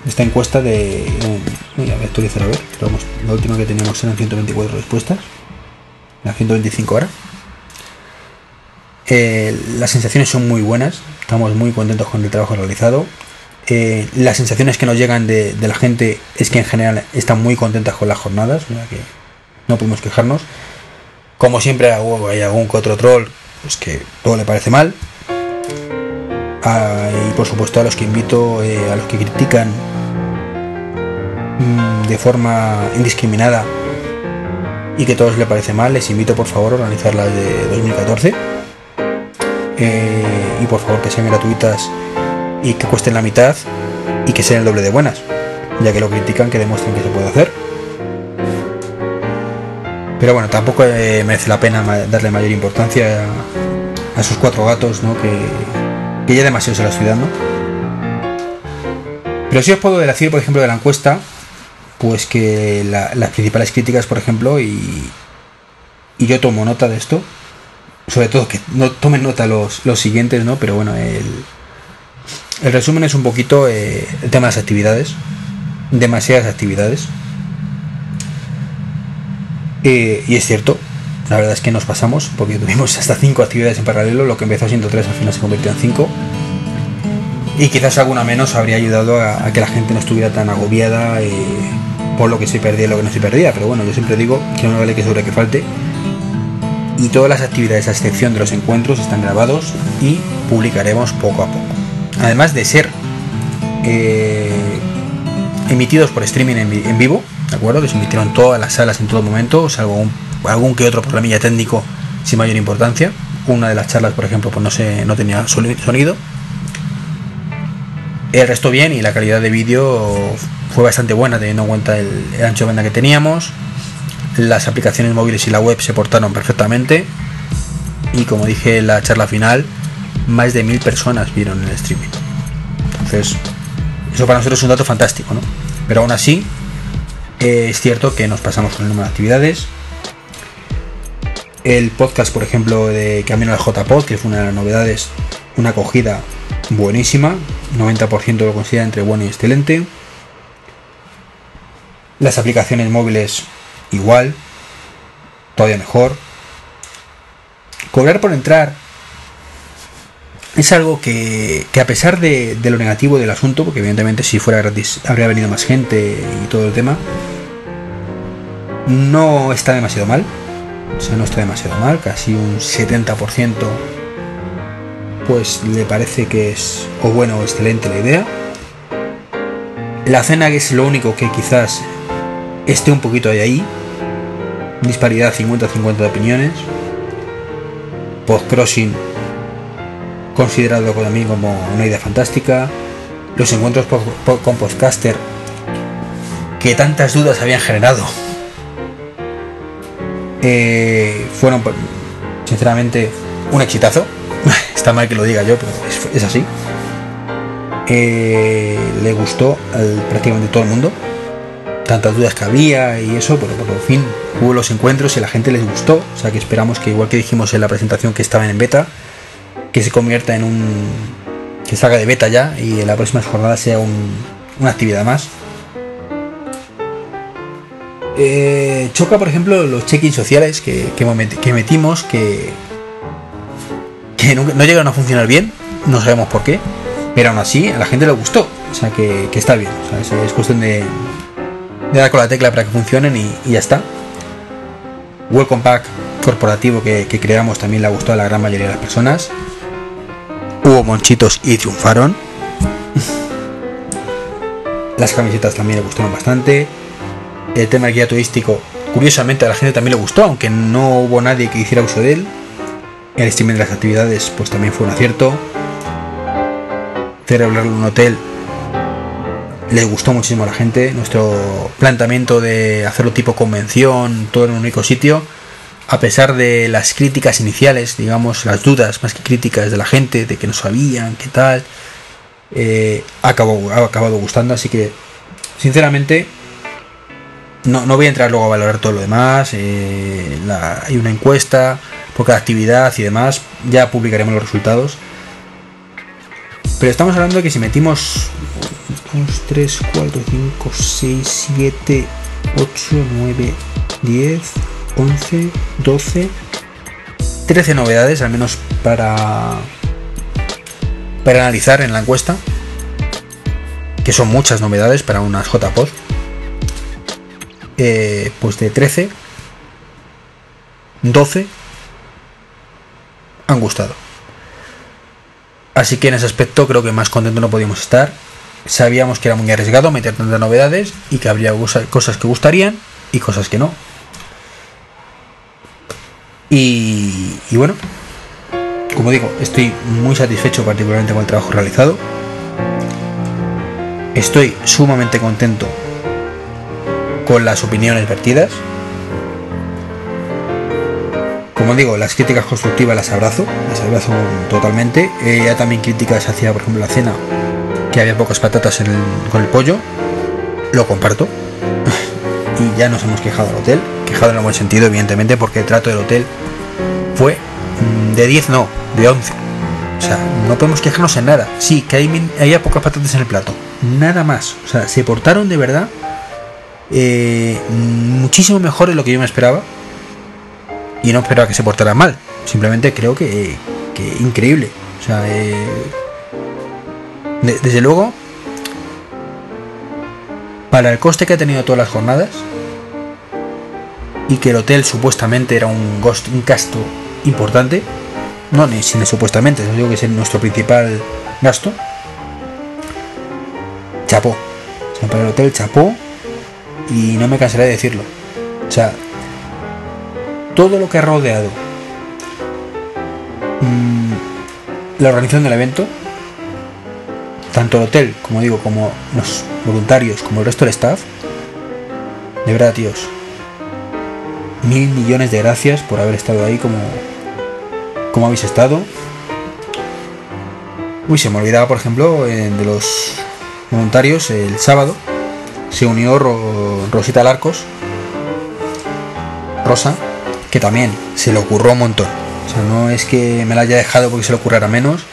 esta encuesta de. Eh, voy a actualizar a ver, vamos, la última que teníamos eran 124 respuestas, las 125 ahora. Eh, las sensaciones son muy buenas, estamos muy contentos con el trabajo realizado. Las sensaciones que nos llegan de, la gente es que en general están muy contentas con las jornadas, sea que no podemos quejarnos. Como siempre hay algún que otro troll pues que todo le parece mal, a, y por supuesto a los que invito, eh, a los que critican mmm, de forma indiscriminada y que todos les parece mal, les invito por favor a organizar las de 2014 eh, y por favor que sean gratuitas y que cuesten la mitad y que sean el doble de buenas, ya que lo critican, que demuestren que se puede hacer. Pero bueno, tampoco eh, merece la pena darle mayor importancia a, esos cuatro gatos ¿no? que, que ya demasiado se la estoy dando. Pero sí os puedo decir, por ejemplo, de la encuesta, pues que la, las principales críticas, por ejemplo, y, y, yo tomo nota de esto, sobre todo que no tomen nota los, los siguientes, ¿no? Pero bueno, el, el resumen es un poquito eh, el tema de las actividades. Demasiadas actividades. Eh, y es cierto, la verdad es que nos pasamos, porque tuvimos hasta cinco actividades en paralelo, lo que empezó siendo tres al final se convirtió en cinco. Y quizás alguna menos habría ayudado a, que la gente no estuviera tan agobiada eh, por lo que se perdía y lo que no se perdía. Pero bueno, yo siempre digo que no vale que sobre que falte. Y todas las actividades, a excepción de los encuentros, están grabados y publicaremos poco a poco. Además de ser eh, emitidos por streaming en, vivo, ¿de acuerdo? Que se emitieron todas las salas en todo momento, salvo algún que otro problemilla técnico sin mayor importancia. Una de las charlas, por ejemplo, pues no, se, no tenía sonido. El resto bien y la calidad de vídeo fue bastante buena teniendo en cuenta el, ancho de banda que teníamos. Las aplicaciones móviles y la web se portaron perfectamente. Y como dije en la charla final, más de mil personas vieron el streaming. Entonces, eso para nosotros es un dato fantástico, ¿no? Pero aún así, eh, es cierto que nos pasamos con el número de actividades. El podcast, por ejemplo, de Camino al JPod, que fue una de las novedades, una acogida buenísima, 90% lo considera entre bueno y excelente. Las aplicaciones móviles igual, todavía mejor. Cobrar por entrar es algo que, a pesar de, lo negativo del asunto, porque evidentemente si fuera gratis habría venido más gente y todo el tema, no está demasiado mal. O sea, no está demasiado mal, casi un 70% pues le parece que es o bueno o excelente la idea. La cena que es lo único que quizás esté un poquito de ahí. Disparidad 50-50 de opiniones. Post-crossing considerado por mí como una idea fantástica. Los encuentros con podcaster que tantas dudas habían generado eh, fueron sinceramente un exitazo. [LAUGHS] Está mal que lo diga yo, pero es, así. Eh, le gustó a prácticamente todo el mundo. Tantas dudas que había y eso, pero por fin hubo los encuentros y la gente les gustó. O sea que esperamos que igual que dijimos en la presentación que estaban en beta, que se convierta en un. que salga de beta ya y en la próxima jornada sea una actividad más. Eh, choca, por ejemplo, los check-ins sociales que, que, metimos que, que no, llegaron a funcionar bien, no sabemos por qué, pero aún así a la gente le gustó, o sea que, está bien, es cuestión de, dar con la tecla para que funcionen y, ya está. Welcome Pack corporativo que, que creamos también le gustó a la gran mayoría de las personas hubo monchitos y triunfaron. Las camisetas también le gustaron bastante. El tema del guía turístico, curiosamente a la gente también le gustó, aunque no hubo nadie que hiciera uso de él. El streaming de las actividades, pues también fue un acierto. Celebrar un hotel le gustó muchísimo a la gente. Nuestro planteamiento de hacerlo tipo convención, todo en un único sitio, a pesar de las críticas iniciales, digamos, las dudas más que críticas de la gente, de que no sabían, qué tal, eh, ha, acabado, gustando. Así que, sinceramente, no, voy a entrar luego a valorar todo lo demás. Eh, hay una encuesta por cada actividad y demás. Ya publicaremos los resultados. Pero estamos hablando de que si metimos 2, 3, 4, 5, 6, 7, 8, 9, 10, 11, 12, 13 novedades, al menos para, para analizar en la encuesta, que son muchas novedades para unas JPod. Eh, pues de 13, 12 han gustado. Así que en ese aspecto creo que más contento no podíamos estar. Sabíamos que era muy arriesgado meter tantas novedades y que habría cosas que gustarían y cosas que no. Y, bueno, como digo, estoy muy satisfecho particularmente con el trabajo realizado. Estoy sumamente contento con las opiniones vertidas. Como digo, las críticas constructivas las abrazo, las abrazo totalmente. Eh, ya también críticas hacia, por ejemplo, la cena, que había pocas patatas con el pollo. Lo comparto. Y ya nos hemos quejado al hotel. Quejado en el buen sentido, evidentemente, porque el trato del hotel fue mm, de 10 no, de 11. O sea, no podemos quejarnos en nada. Sí, que hay, hay pocas patatas en el plato. Nada más. O sea, se portaron de verdad eh, muchísimo mejor de lo que yo me esperaba. Y no esperaba que se portara mal. Simplemente creo que, que increíble. O sea, eh, desde luego, para el coste que ha tenido todas las jornadas, y que el hotel supuestamente era un, un gasto importante, no ni sin supuestamente, digo que es nuestro principal gasto, chapó. Para el hotel chapó y no me cansaré de decirlo. O sea, todo lo que ha rodeado mmm, la organización del evento, tanto el hotel, como digo, como los voluntarios, como el resto del staff, de verdad, tíos, mil millones de gracias por haber estado ahí como, como habéis estado. Uy, se me olvidaba, por ejemplo, de los voluntarios, el sábado se unió Rosita Larcos, Rosa, que también se le ocurrió un montón. O sea, no es que me la haya dejado porque se le ocurriera menos.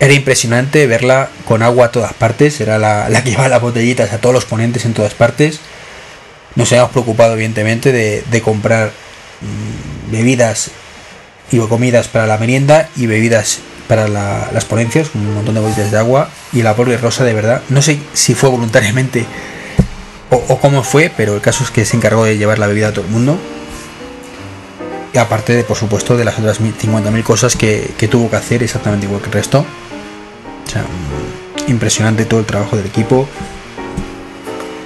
Era impresionante verla con agua a todas partes. Era la, que llevaba las botellitas a todos los ponentes en todas partes. Nos habíamos preocupado, evidentemente, de, comprar mm, bebidas y comidas para la merienda y bebidas para las ponencias, un montón de botellas de agua. Y la pobre Rosa, de verdad, no sé si fue voluntariamente o, cómo fue, pero el caso es que se encargó de llevar la bebida a todo el mundo aparte de por supuesto de las otras 50.000 cosas que, tuvo que hacer exactamente igual que el resto sea, impresionante todo el trabajo del equipo.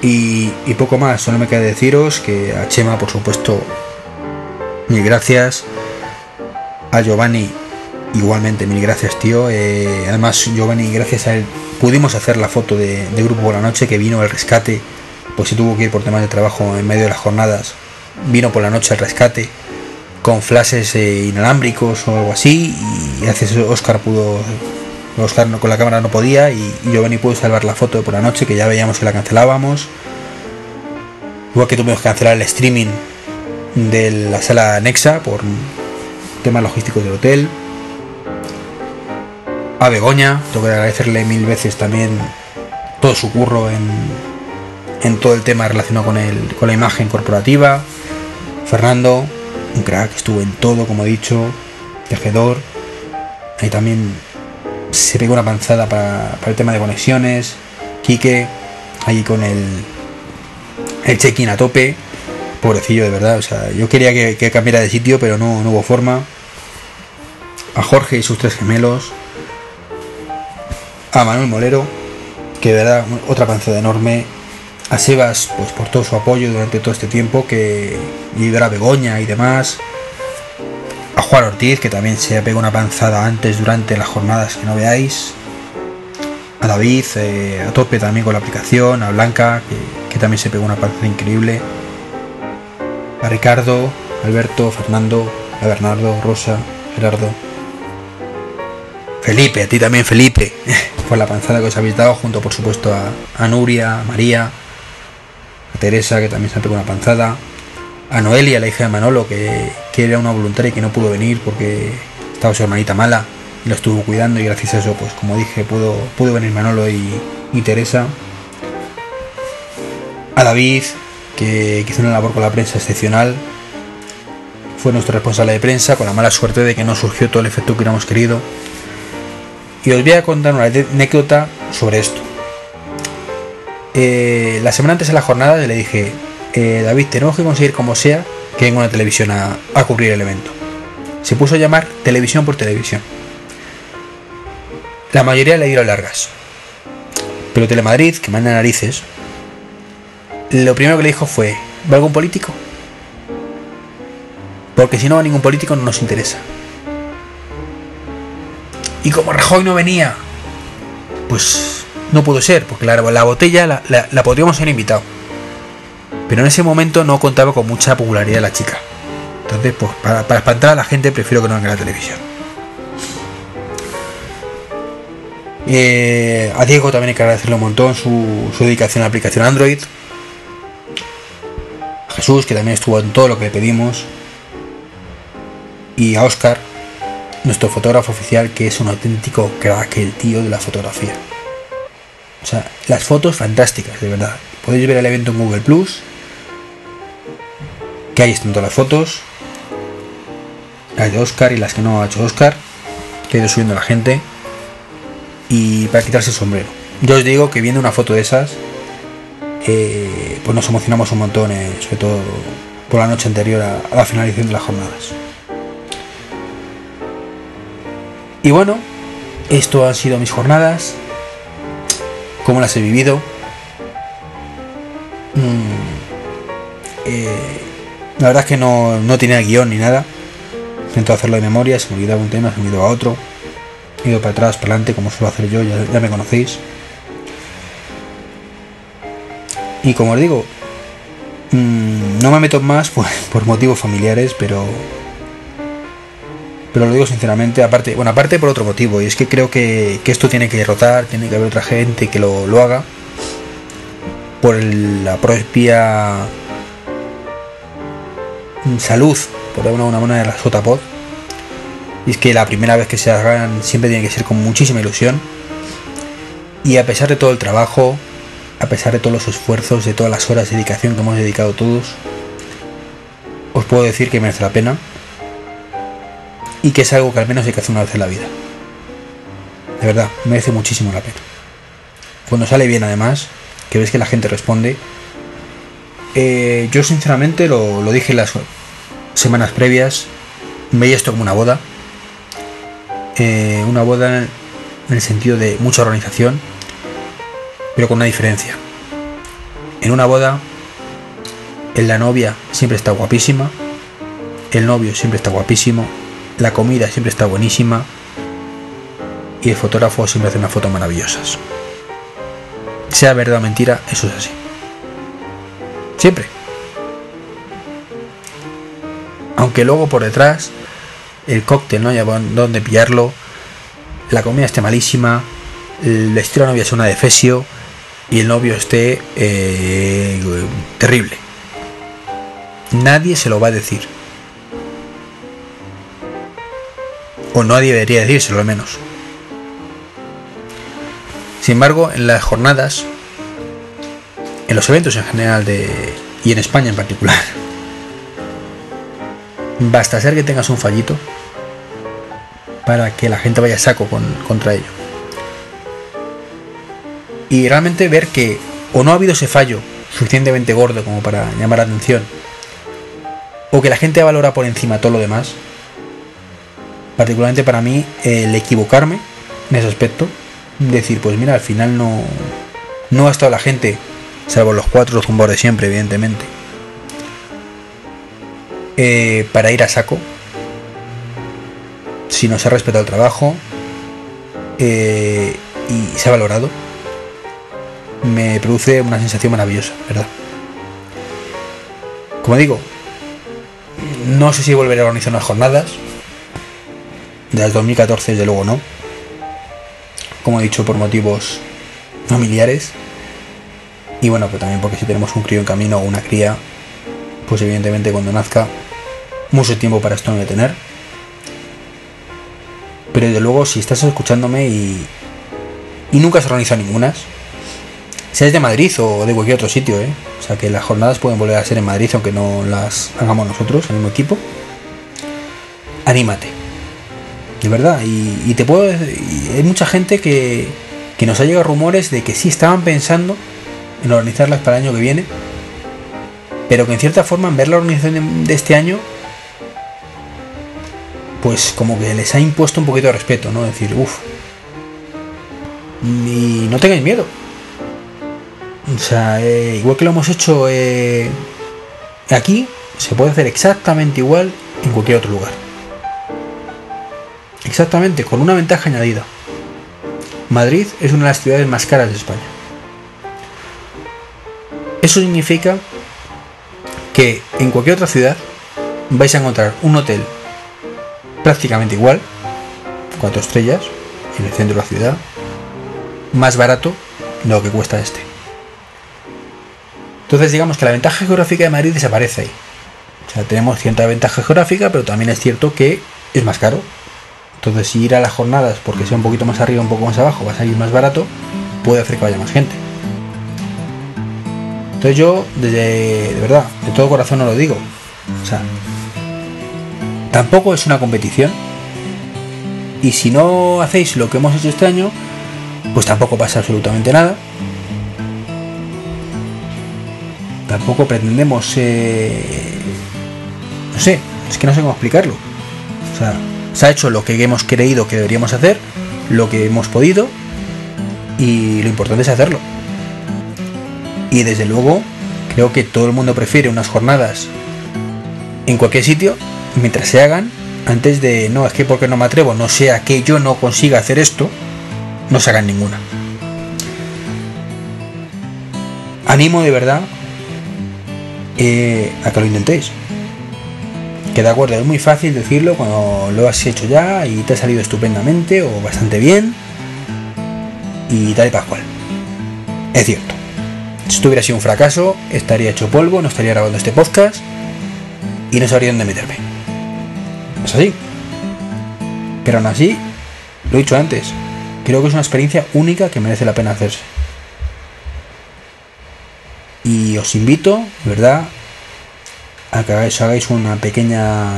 Y, poco más solo me queda deciros que a Chema por supuesto mil gracias. A Giovanni igualmente mil gracias tío. Eh, además Giovanni gracias a él pudimos hacer la foto de, grupo por la noche que vino el rescate pues si tuvo que ir por temas de trabajo en medio de las jornadas. Vino por la noche el rescate con flashes eh, inalámbricos o algo así y hace Oscar pudo Con la cámara no podía y, yo Giovanni pudo salvar la foto de por la noche que ya veíamos que la cancelábamos. Igual que tuvimos que cancelar el streaming de la sala anexa por temas logísticos del hotel. A Begoña tengo que agradecerle mil veces también todo su curro en, en todo el tema relacionado con, el, con la imagen corporativa. Fernando un crack, estuvo en todo, como he dicho, tejedor. Ahí también se pegó una panzada para, el tema de conexiones. Quique, ahí con el, el check-in a tope. Pobrecillo, de verdad. O sea, yo quería que, cambiara de sitio, pero no, no hubo forma. A Jorge y sus tres gemelos. A Manuel Molero, que de verdad, otra panzada enorme a Sebas pues por todo su apoyo durante todo este tiempo que y a Begoña y demás a Juan Ortiz que también se pegado una panzada antes durante las jornadas que no veáis. A David eh, a tope también con la aplicación. A Blanca que, también se pegó una panzada increíble. A Ricardo Alberto Fernando a Bernardo Rosa Gerardo. Felipe a ti también Felipe [LAUGHS] por la panzada que os habéis dado junto por supuesto a, a Nuria a María a Teresa, que también se ha pegado una panzada, a Noelia, la hija de Manolo, que, era una voluntaria y que no pudo venir porque estaba su hermanita mala y lo estuvo cuidando y gracias a eso, pues como dije, pudo, pudo venir Manolo y, Teresa. A David, que, que hizo una labor con la prensa excepcional, fue nuestro responsable de prensa, con la mala suerte de que no surgió todo el efecto que hubiéramos querido. Y os voy a contar una anécdota sobre esto. Eh, la semana antes de la jornada le dije, eh, David, tenemos que conseguir como sea que venga una televisión a, cubrir el evento. Se puso a llamar televisión por televisión. La mayoría le dieron largas. Pero Telemadrid, que manda narices, lo primero que le dijo fue, ¿va algún político? Porque si no va ningún político no nos interesa. Y como Rajoy no venía, pues no pudo ser, porque la, la botella la, podríamos haber invitado. Pero en ese momento no contaba con mucha popularidad la chica. Entonces, pues para, espantar a la gente prefiero que no venga la televisión. Eh, a Diego también hay que agradecerle un montón su, su dedicación a la aplicación Android. A Jesús, que también estuvo en todo lo que le pedimos. Y a Oscar, nuestro fotógrafo oficial, que es un auténtico crack, el tío de la fotografía. O sea, las fotos fantásticas, de verdad. Podéis ver el evento en Google Plus. Que ahí están todas las fotos. Las de Oscar y las que no ha hecho Oscar. Que ha ido subiendo la gente. Y para quitarse el sombrero. Yo os digo que viendo una foto de esas, eh, pues nos emocionamos un montón, eh, sobre todo por la noche anterior a la finalización de las jornadas. Y bueno, esto han sido mis jornadas, cómo las he vivido. La verdad es que no, no tenía guion ni nada. Intento hacerlo de memoria, se me olvidaba un tema, se me olvidaba otro. He ido para atrás, para adelante, como suelo hacer yo, ya, me conocéis. Y como os digo, mm, no me meto más [LAUGHS] por motivos familiares, pero pero lo digo sinceramente, aparte, bueno, aparte por otro motivo, y es que creo que, esto tiene que rotar, tiene que haber otra gente que lo, haga por la propia salud, por alguna manera, de la JPod. Y es que la primera vez que se hagan siempre tiene que ser con muchísima ilusión. Y a pesar de todo el trabajo, a pesar de todos los esfuerzos, de todas las horas de dedicación que hemos dedicado todos, os puedo decir que merece la pena y que es algo que al menos hay que hacer una vez en la vida. De verdad, merece muchísimo la pena. Cuando sale bien además, que ves que la gente responde, eh, yo sinceramente lo, dije en las semanas previas, veía esto como una boda, eh, una boda en el sentido de mucha organización, pero con una diferencia. En una boda, en la novia siempre está guapísima, el novio siempre está guapísimo, la comida siempre está buenísima y el fotógrafo siempre hace unas fotos maravillosas. Sea verdad o mentira, eso es así. Siempre. Aunque luego por detrás el cóctel no haya donde pillarlo, la comida esté malísima, el estilo novia sea una defesio y el novio esté eh, terrible. Nadie se lo va a decir. o no debería decírselo al menos. Sin embargo, en las jornadas, en los eventos en general de, y en España en particular, basta ser que tengas un fallito para que la gente vaya saco contra ello. Y realmente ver que o no ha habido ese fallo suficientemente gordo como para llamar la atención, o que la gente valora por encima todo lo demás, particularmente para mí, el equivocarme en ese aspecto, decir, pues mira, al final no, no ha estado la gente, salvo los cuatro zumbos de siempre, evidentemente, eh, para ir a saco, si no se ha respetado el trabajo eh, y se ha valorado, me produce una sensación maravillosa, ¿verdad? Como digo, no sé si volveré a organizar unas jornadas, de las 2014 desde luego no. Como he dicho, por motivos familiares. Y bueno, pues también porque si tenemos un crío en camino o una cría, pues evidentemente cuando nazca, mucho tiempo para esto no voy tener. Pero desde luego, si estás escuchándome y, y nunca has organizado ninguna, seas de Madrid o de cualquier otro sitio, ¿eh? o sea que las jornadas pueden volver a ser en Madrid aunque no las hagamos nosotros, el mismo equipo, anímate de verdad. Y, te puedo hay mucha gente que, que nos ha llegado rumores de que sí estaban pensando en organizarlas para el año que viene, pero que en cierta forma en ver la organización de, este año, pues como que les ha impuesto un poquito de respeto, ¿no? Decir, uff, y no tengáis miedo. O sea, eh, igual que lo hemos hecho eh, aquí, se puede hacer exactamente igual en cualquier otro lugar. Exactamente, con una ventaja añadida. Madrid es una de las ciudades más caras de España. Eso significa que en cualquier otra ciudad vais a encontrar un hotel prácticamente igual, cuatro estrellas, en el centro de la ciudad, más barato de lo que cuesta este. Entonces digamos que la ventaja geográfica de Madrid desaparece ahí. O sea, tenemos cierta ventaja geográfica, pero también es cierto que es más caro, Entonces, si ir a las jornadas porque sea un poquito más arriba, un poco más abajo, va a salir más barato, puede hacer que vaya más gente. Entonces yo, desde, de verdad, de todo corazón no lo digo. O sea, tampoco es una competición. Y si no hacéis lo que hemos hecho este año, pues tampoco pasa absolutamente nada. Tampoco pretendemos... Eh, no sé, es que no sé cómo explicarlo. O sea, se ha hecho lo que hemos creído que deberíamos hacer, lo que hemos podido, y lo importante es hacerlo. Y desde luego, creo que todo el mundo prefiere unas jornadas en cualquier sitio mientras se hagan antes de no, es que porque no me atrevo, no sea que yo no consiga hacer esto, no se hagan ninguna. Animo de verdad eh, a que lo intentéis. Que de acuerdo, es muy fácil decirlo cuando lo has hecho ya y te ha salido estupendamente o bastante bien y tal y pascual. Es cierto. Esto hubiera sido un fracaso, estaría hecho polvo, no estaría grabando este podcast y no sabría dónde meterme. Es así. Pero aún así, lo he dicho antes, creo que es una experiencia única que merece la pena hacerse. Y os invito, ¿verdad?, a que hagáis, una pequeña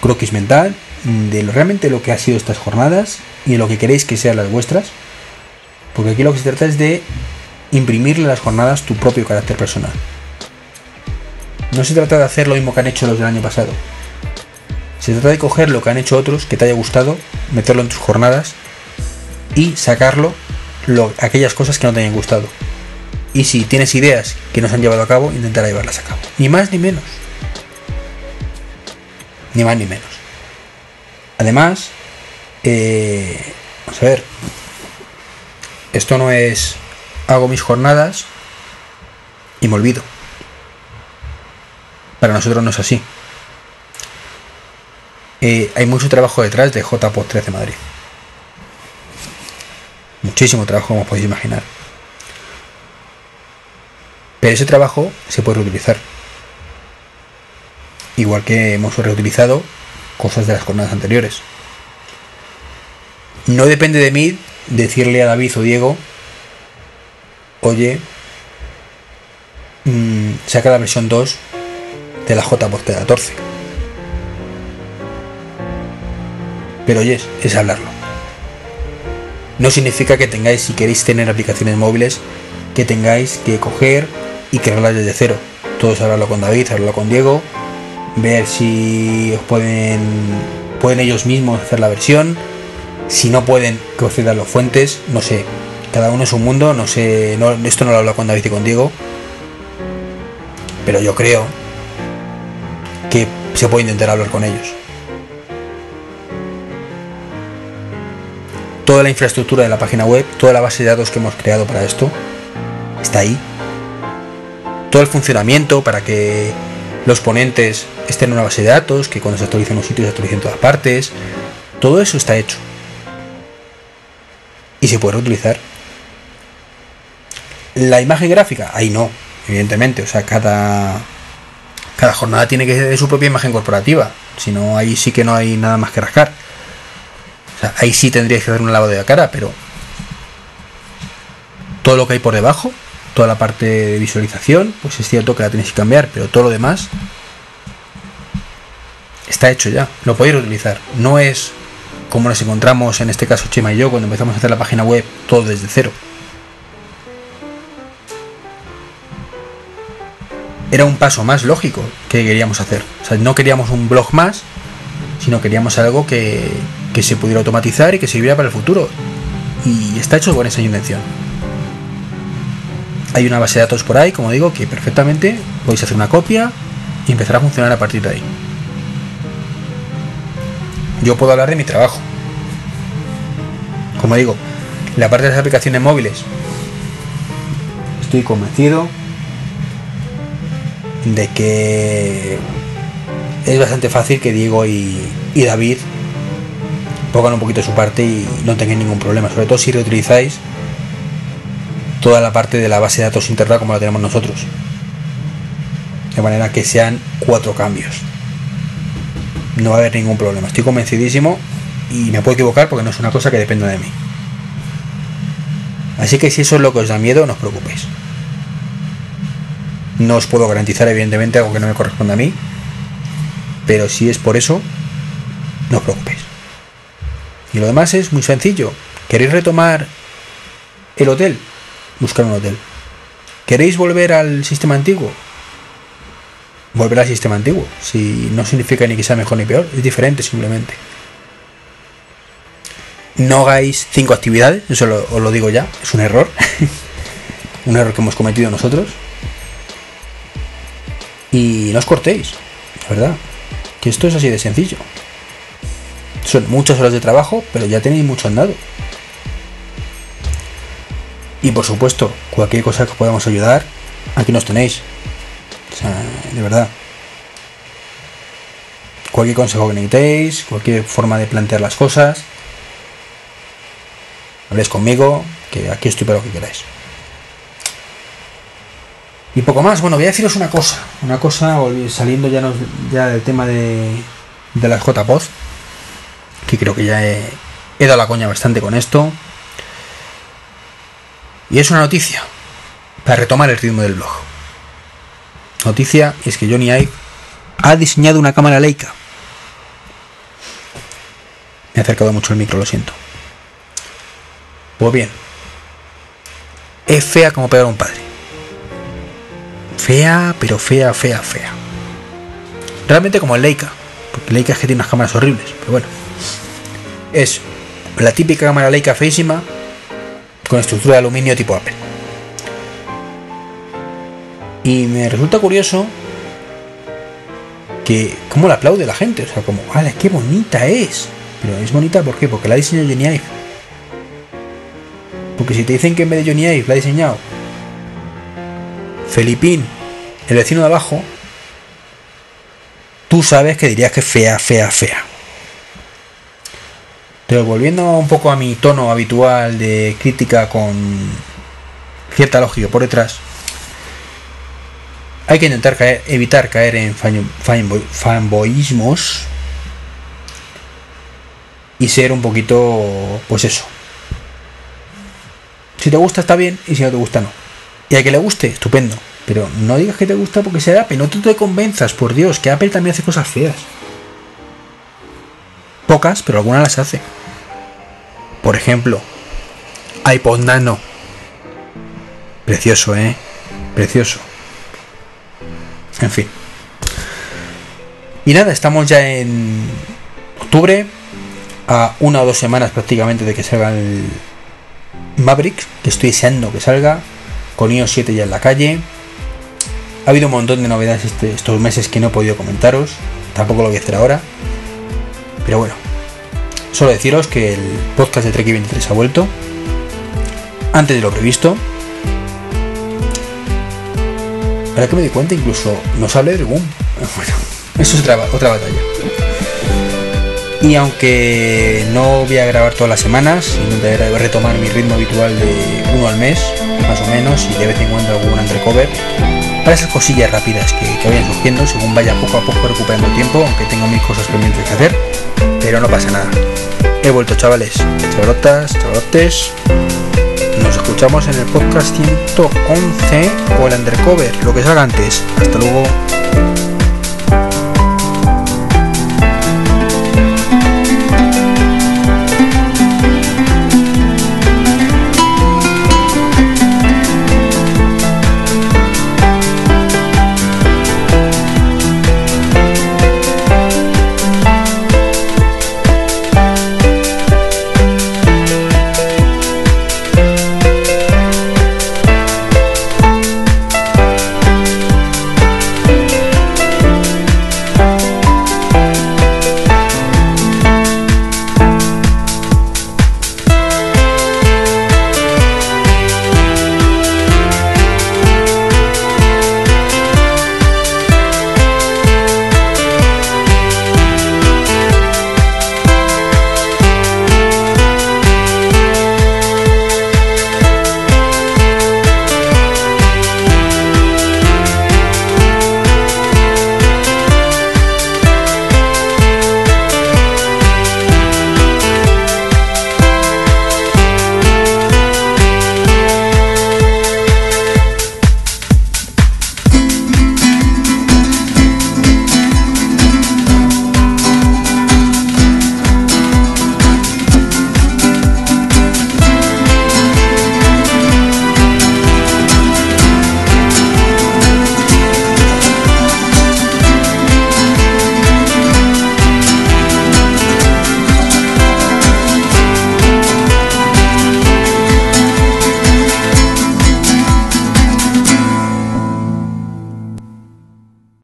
croquis mental de realmente lo que ha sido estas jornadas y lo que queréis que sean las vuestras. Porque aquí lo que se trata es de imprimirle a las jornadas tu propio carácter personal. No se trata de hacer lo mismo que han hecho los del año pasado. Se trata de coger lo que han hecho otros que te haya gustado, meterlo en tus jornadas y sacarlo aquellas cosas que no te hayan gustado. Y si tienes ideas que no se han llevado a cabo, intentar llevarlas a cabo. Ni más ni menos. Ni más ni menos. Además, eh, vamos a ver. Esto no es hago mis jornadas y me olvido. Para nosotros no es así. Eh, hay mucho trabajo detrás de JPOD 13 Madrid. Muchísimo trabajo, como podéis imaginar. Pero ese trabajo se puede reutilizar. Igual que hemos reutilizado cosas de las jornadas anteriores. No depende de mí decirle a David o Diego, oye, mmm, saca la versión 2 de la JPOD 14. Pero oye, es hablarlo. No significa que tengáis, si queréis tener aplicaciones móviles, que tengáis que coger y crearlas desde cero. Todos hablarlo con David, hablarlo con Diego, ver si os pueden, pueden ellos mismos hacer la versión. Si no pueden, que os las fuentes, no sé. Cada uno es un mundo, no sé, esto no lo hablo con David y con Diego. Pero yo creo que se puede intentar hablar con ellos. Toda la infraestructura de la página web, toda la base de datos que hemos creado para esto, está ahí todo el funcionamiento para que los ponentes estén en una base de datos, que cuando se actualicen los sitios se actualicen en todas partes. Todo eso está hecho. Y se puede reutilizar. La imagen gráfica, ahí no, evidentemente. O sea, cada, cada jornada tiene que ser su propia imagen corporativa. Si no, ahí sí que no hay nada más que rascar. O sea, ahí sí tendríais que hacer un lavado de la cara, pero todo lo que hay por debajo toda la parte de visualización, pues es cierto que la tenéis que cambiar, pero todo lo demás está hecho ya, lo podéis utilizar. No es como nos encontramos en este caso Chema y yo cuando empezamos a hacer la página web todo desde cero. Era un paso más lógico que queríamos hacer. O sea, no queríamos un blog más, sino queríamos algo que, que se pudiera automatizar y que sirviera para el futuro. Y está hecho con esa intención. Hay una base de datos por ahí, como digo, que perfectamente podéis hacer una copia y empezar a funcionar a partir de ahí. Yo puedo hablar de mi trabajo. Como digo, la parte de las aplicaciones móviles, estoy convencido de que es bastante fácil que Diego y, David pongan un poquito su parte y no tengan ningún problema, sobre todo si reutilizáis toda la parte de la base de datos interna como la tenemos nosotros. De manera que sean cuatro cambios. No va a haber ningún problema. Estoy convencidísimo y me puedo equivocar porque no es una cosa que dependa de mí. Así que si eso es lo que os da miedo, no os preocupéis. No os puedo garantizar, evidentemente, algo que no me corresponde a mí. Pero si es por eso, no os preocupéis. Y lo demás es muy sencillo. ¿Queréis retomar el hotel? Buscar un hotel. ¿Queréis volver al sistema antiguo? Volver al sistema antiguo. Si no significa ni que sea mejor ni peor, es diferente simplemente. No hagáis cinco actividades, eso os lo digo ya, es un error. [LAUGHS] un error que hemos cometido nosotros. Y no os cortéis, verdad. Que esto es así de sencillo. Son muchas horas de trabajo, pero ya tenéis mucho andado. Y por supuesto, cualquier cosa que podamos ayudar, aquí nos tenéis. O sea, de verdad. Cualquier consejo que necesitéis, cualquier forma de plantear las cosas, habléis conmigo, que aquí estoy para lo que queráis. Y poco más, bueno, voy a deciros una cosa, una cosa, saliendo ya, ya del tema de, de las JPOZ, que creo que ya he, he dado la coña bastante con esto. Y es una noticia para retomar el ritmo del blog. Noticia es que Johnny Ive ha diseñado una cámara Leica. Me he acercado mucho el micro, lo siento. Pues bien, es fea como pegar a un padre. Fea, pero fea, fea, fea. Realmente como el Leica, porque Leica es que tiene unas cámaras horribles, pero bueno. Es la típica cámara Leica feísima con estructura de aluminio tipo Apple. Y me resulta curioso que cómo la aplaude la gente, o sea, como, ¡vale, qué bonita es! Pero es bonita ¿por qué? Porque la ha diseñado Johnny Ive. Porque si te dicen que en vez de Johnny Ive la ha diseñado Felipín, el vecino de abajo, tú sabes que dirías que fea, fea, fea. Pero volviendo un poco a mi tono habitual de crítica con cierta lógica por detrás, hay que intentar evitar caer en fanboyismos y ser un poquito, pues eso, si te gusta está bien y si no te gusta no. Y a que le guste, estupendo. Pero no digas que te gusta porque sea Apple, no te convenzas, por Dios, que Apple también hace cosas feas. Pocas, pero algunas las hace. Por ejemplo, iPod Nano. Precioso, ¿eh? Precioso. En fin. Y nada, estamos ya en octubre, a una o dos semanas prácticamente de que salga el, Maverick, que estoy deseando que salga, con iOS 7 ya en la calle. Ha habido un montón de novedades este, estos meses que no he podido comentaros, tampoco lo voy a hacer ahora. Pero bueno, solo deciros que el podcast de Trek 23 ha vuelto, antes de lo previsto. Ahora que me doy cuenta, incluso nos hable del boom. [LAUGHS] Bueno, eso es otra, otra batalla. Y aunque no voy a grabar todas las semanas, intentaré retomar mi ritmo habitual de uno al mes, más o menos, y de vez en cuando algún undercover, para esas cosillas rápidas que, que vayan surgiendo según vaya poco a poco recuperando tiempo, aunque tengo mil cosas pendientes que hacer, pero no pasa nada. He vuelto chavales, chavalotas, chavalotes. Nos escuchamos en el podcast 111 o el undercover, lo que salga antes. Hasta luego.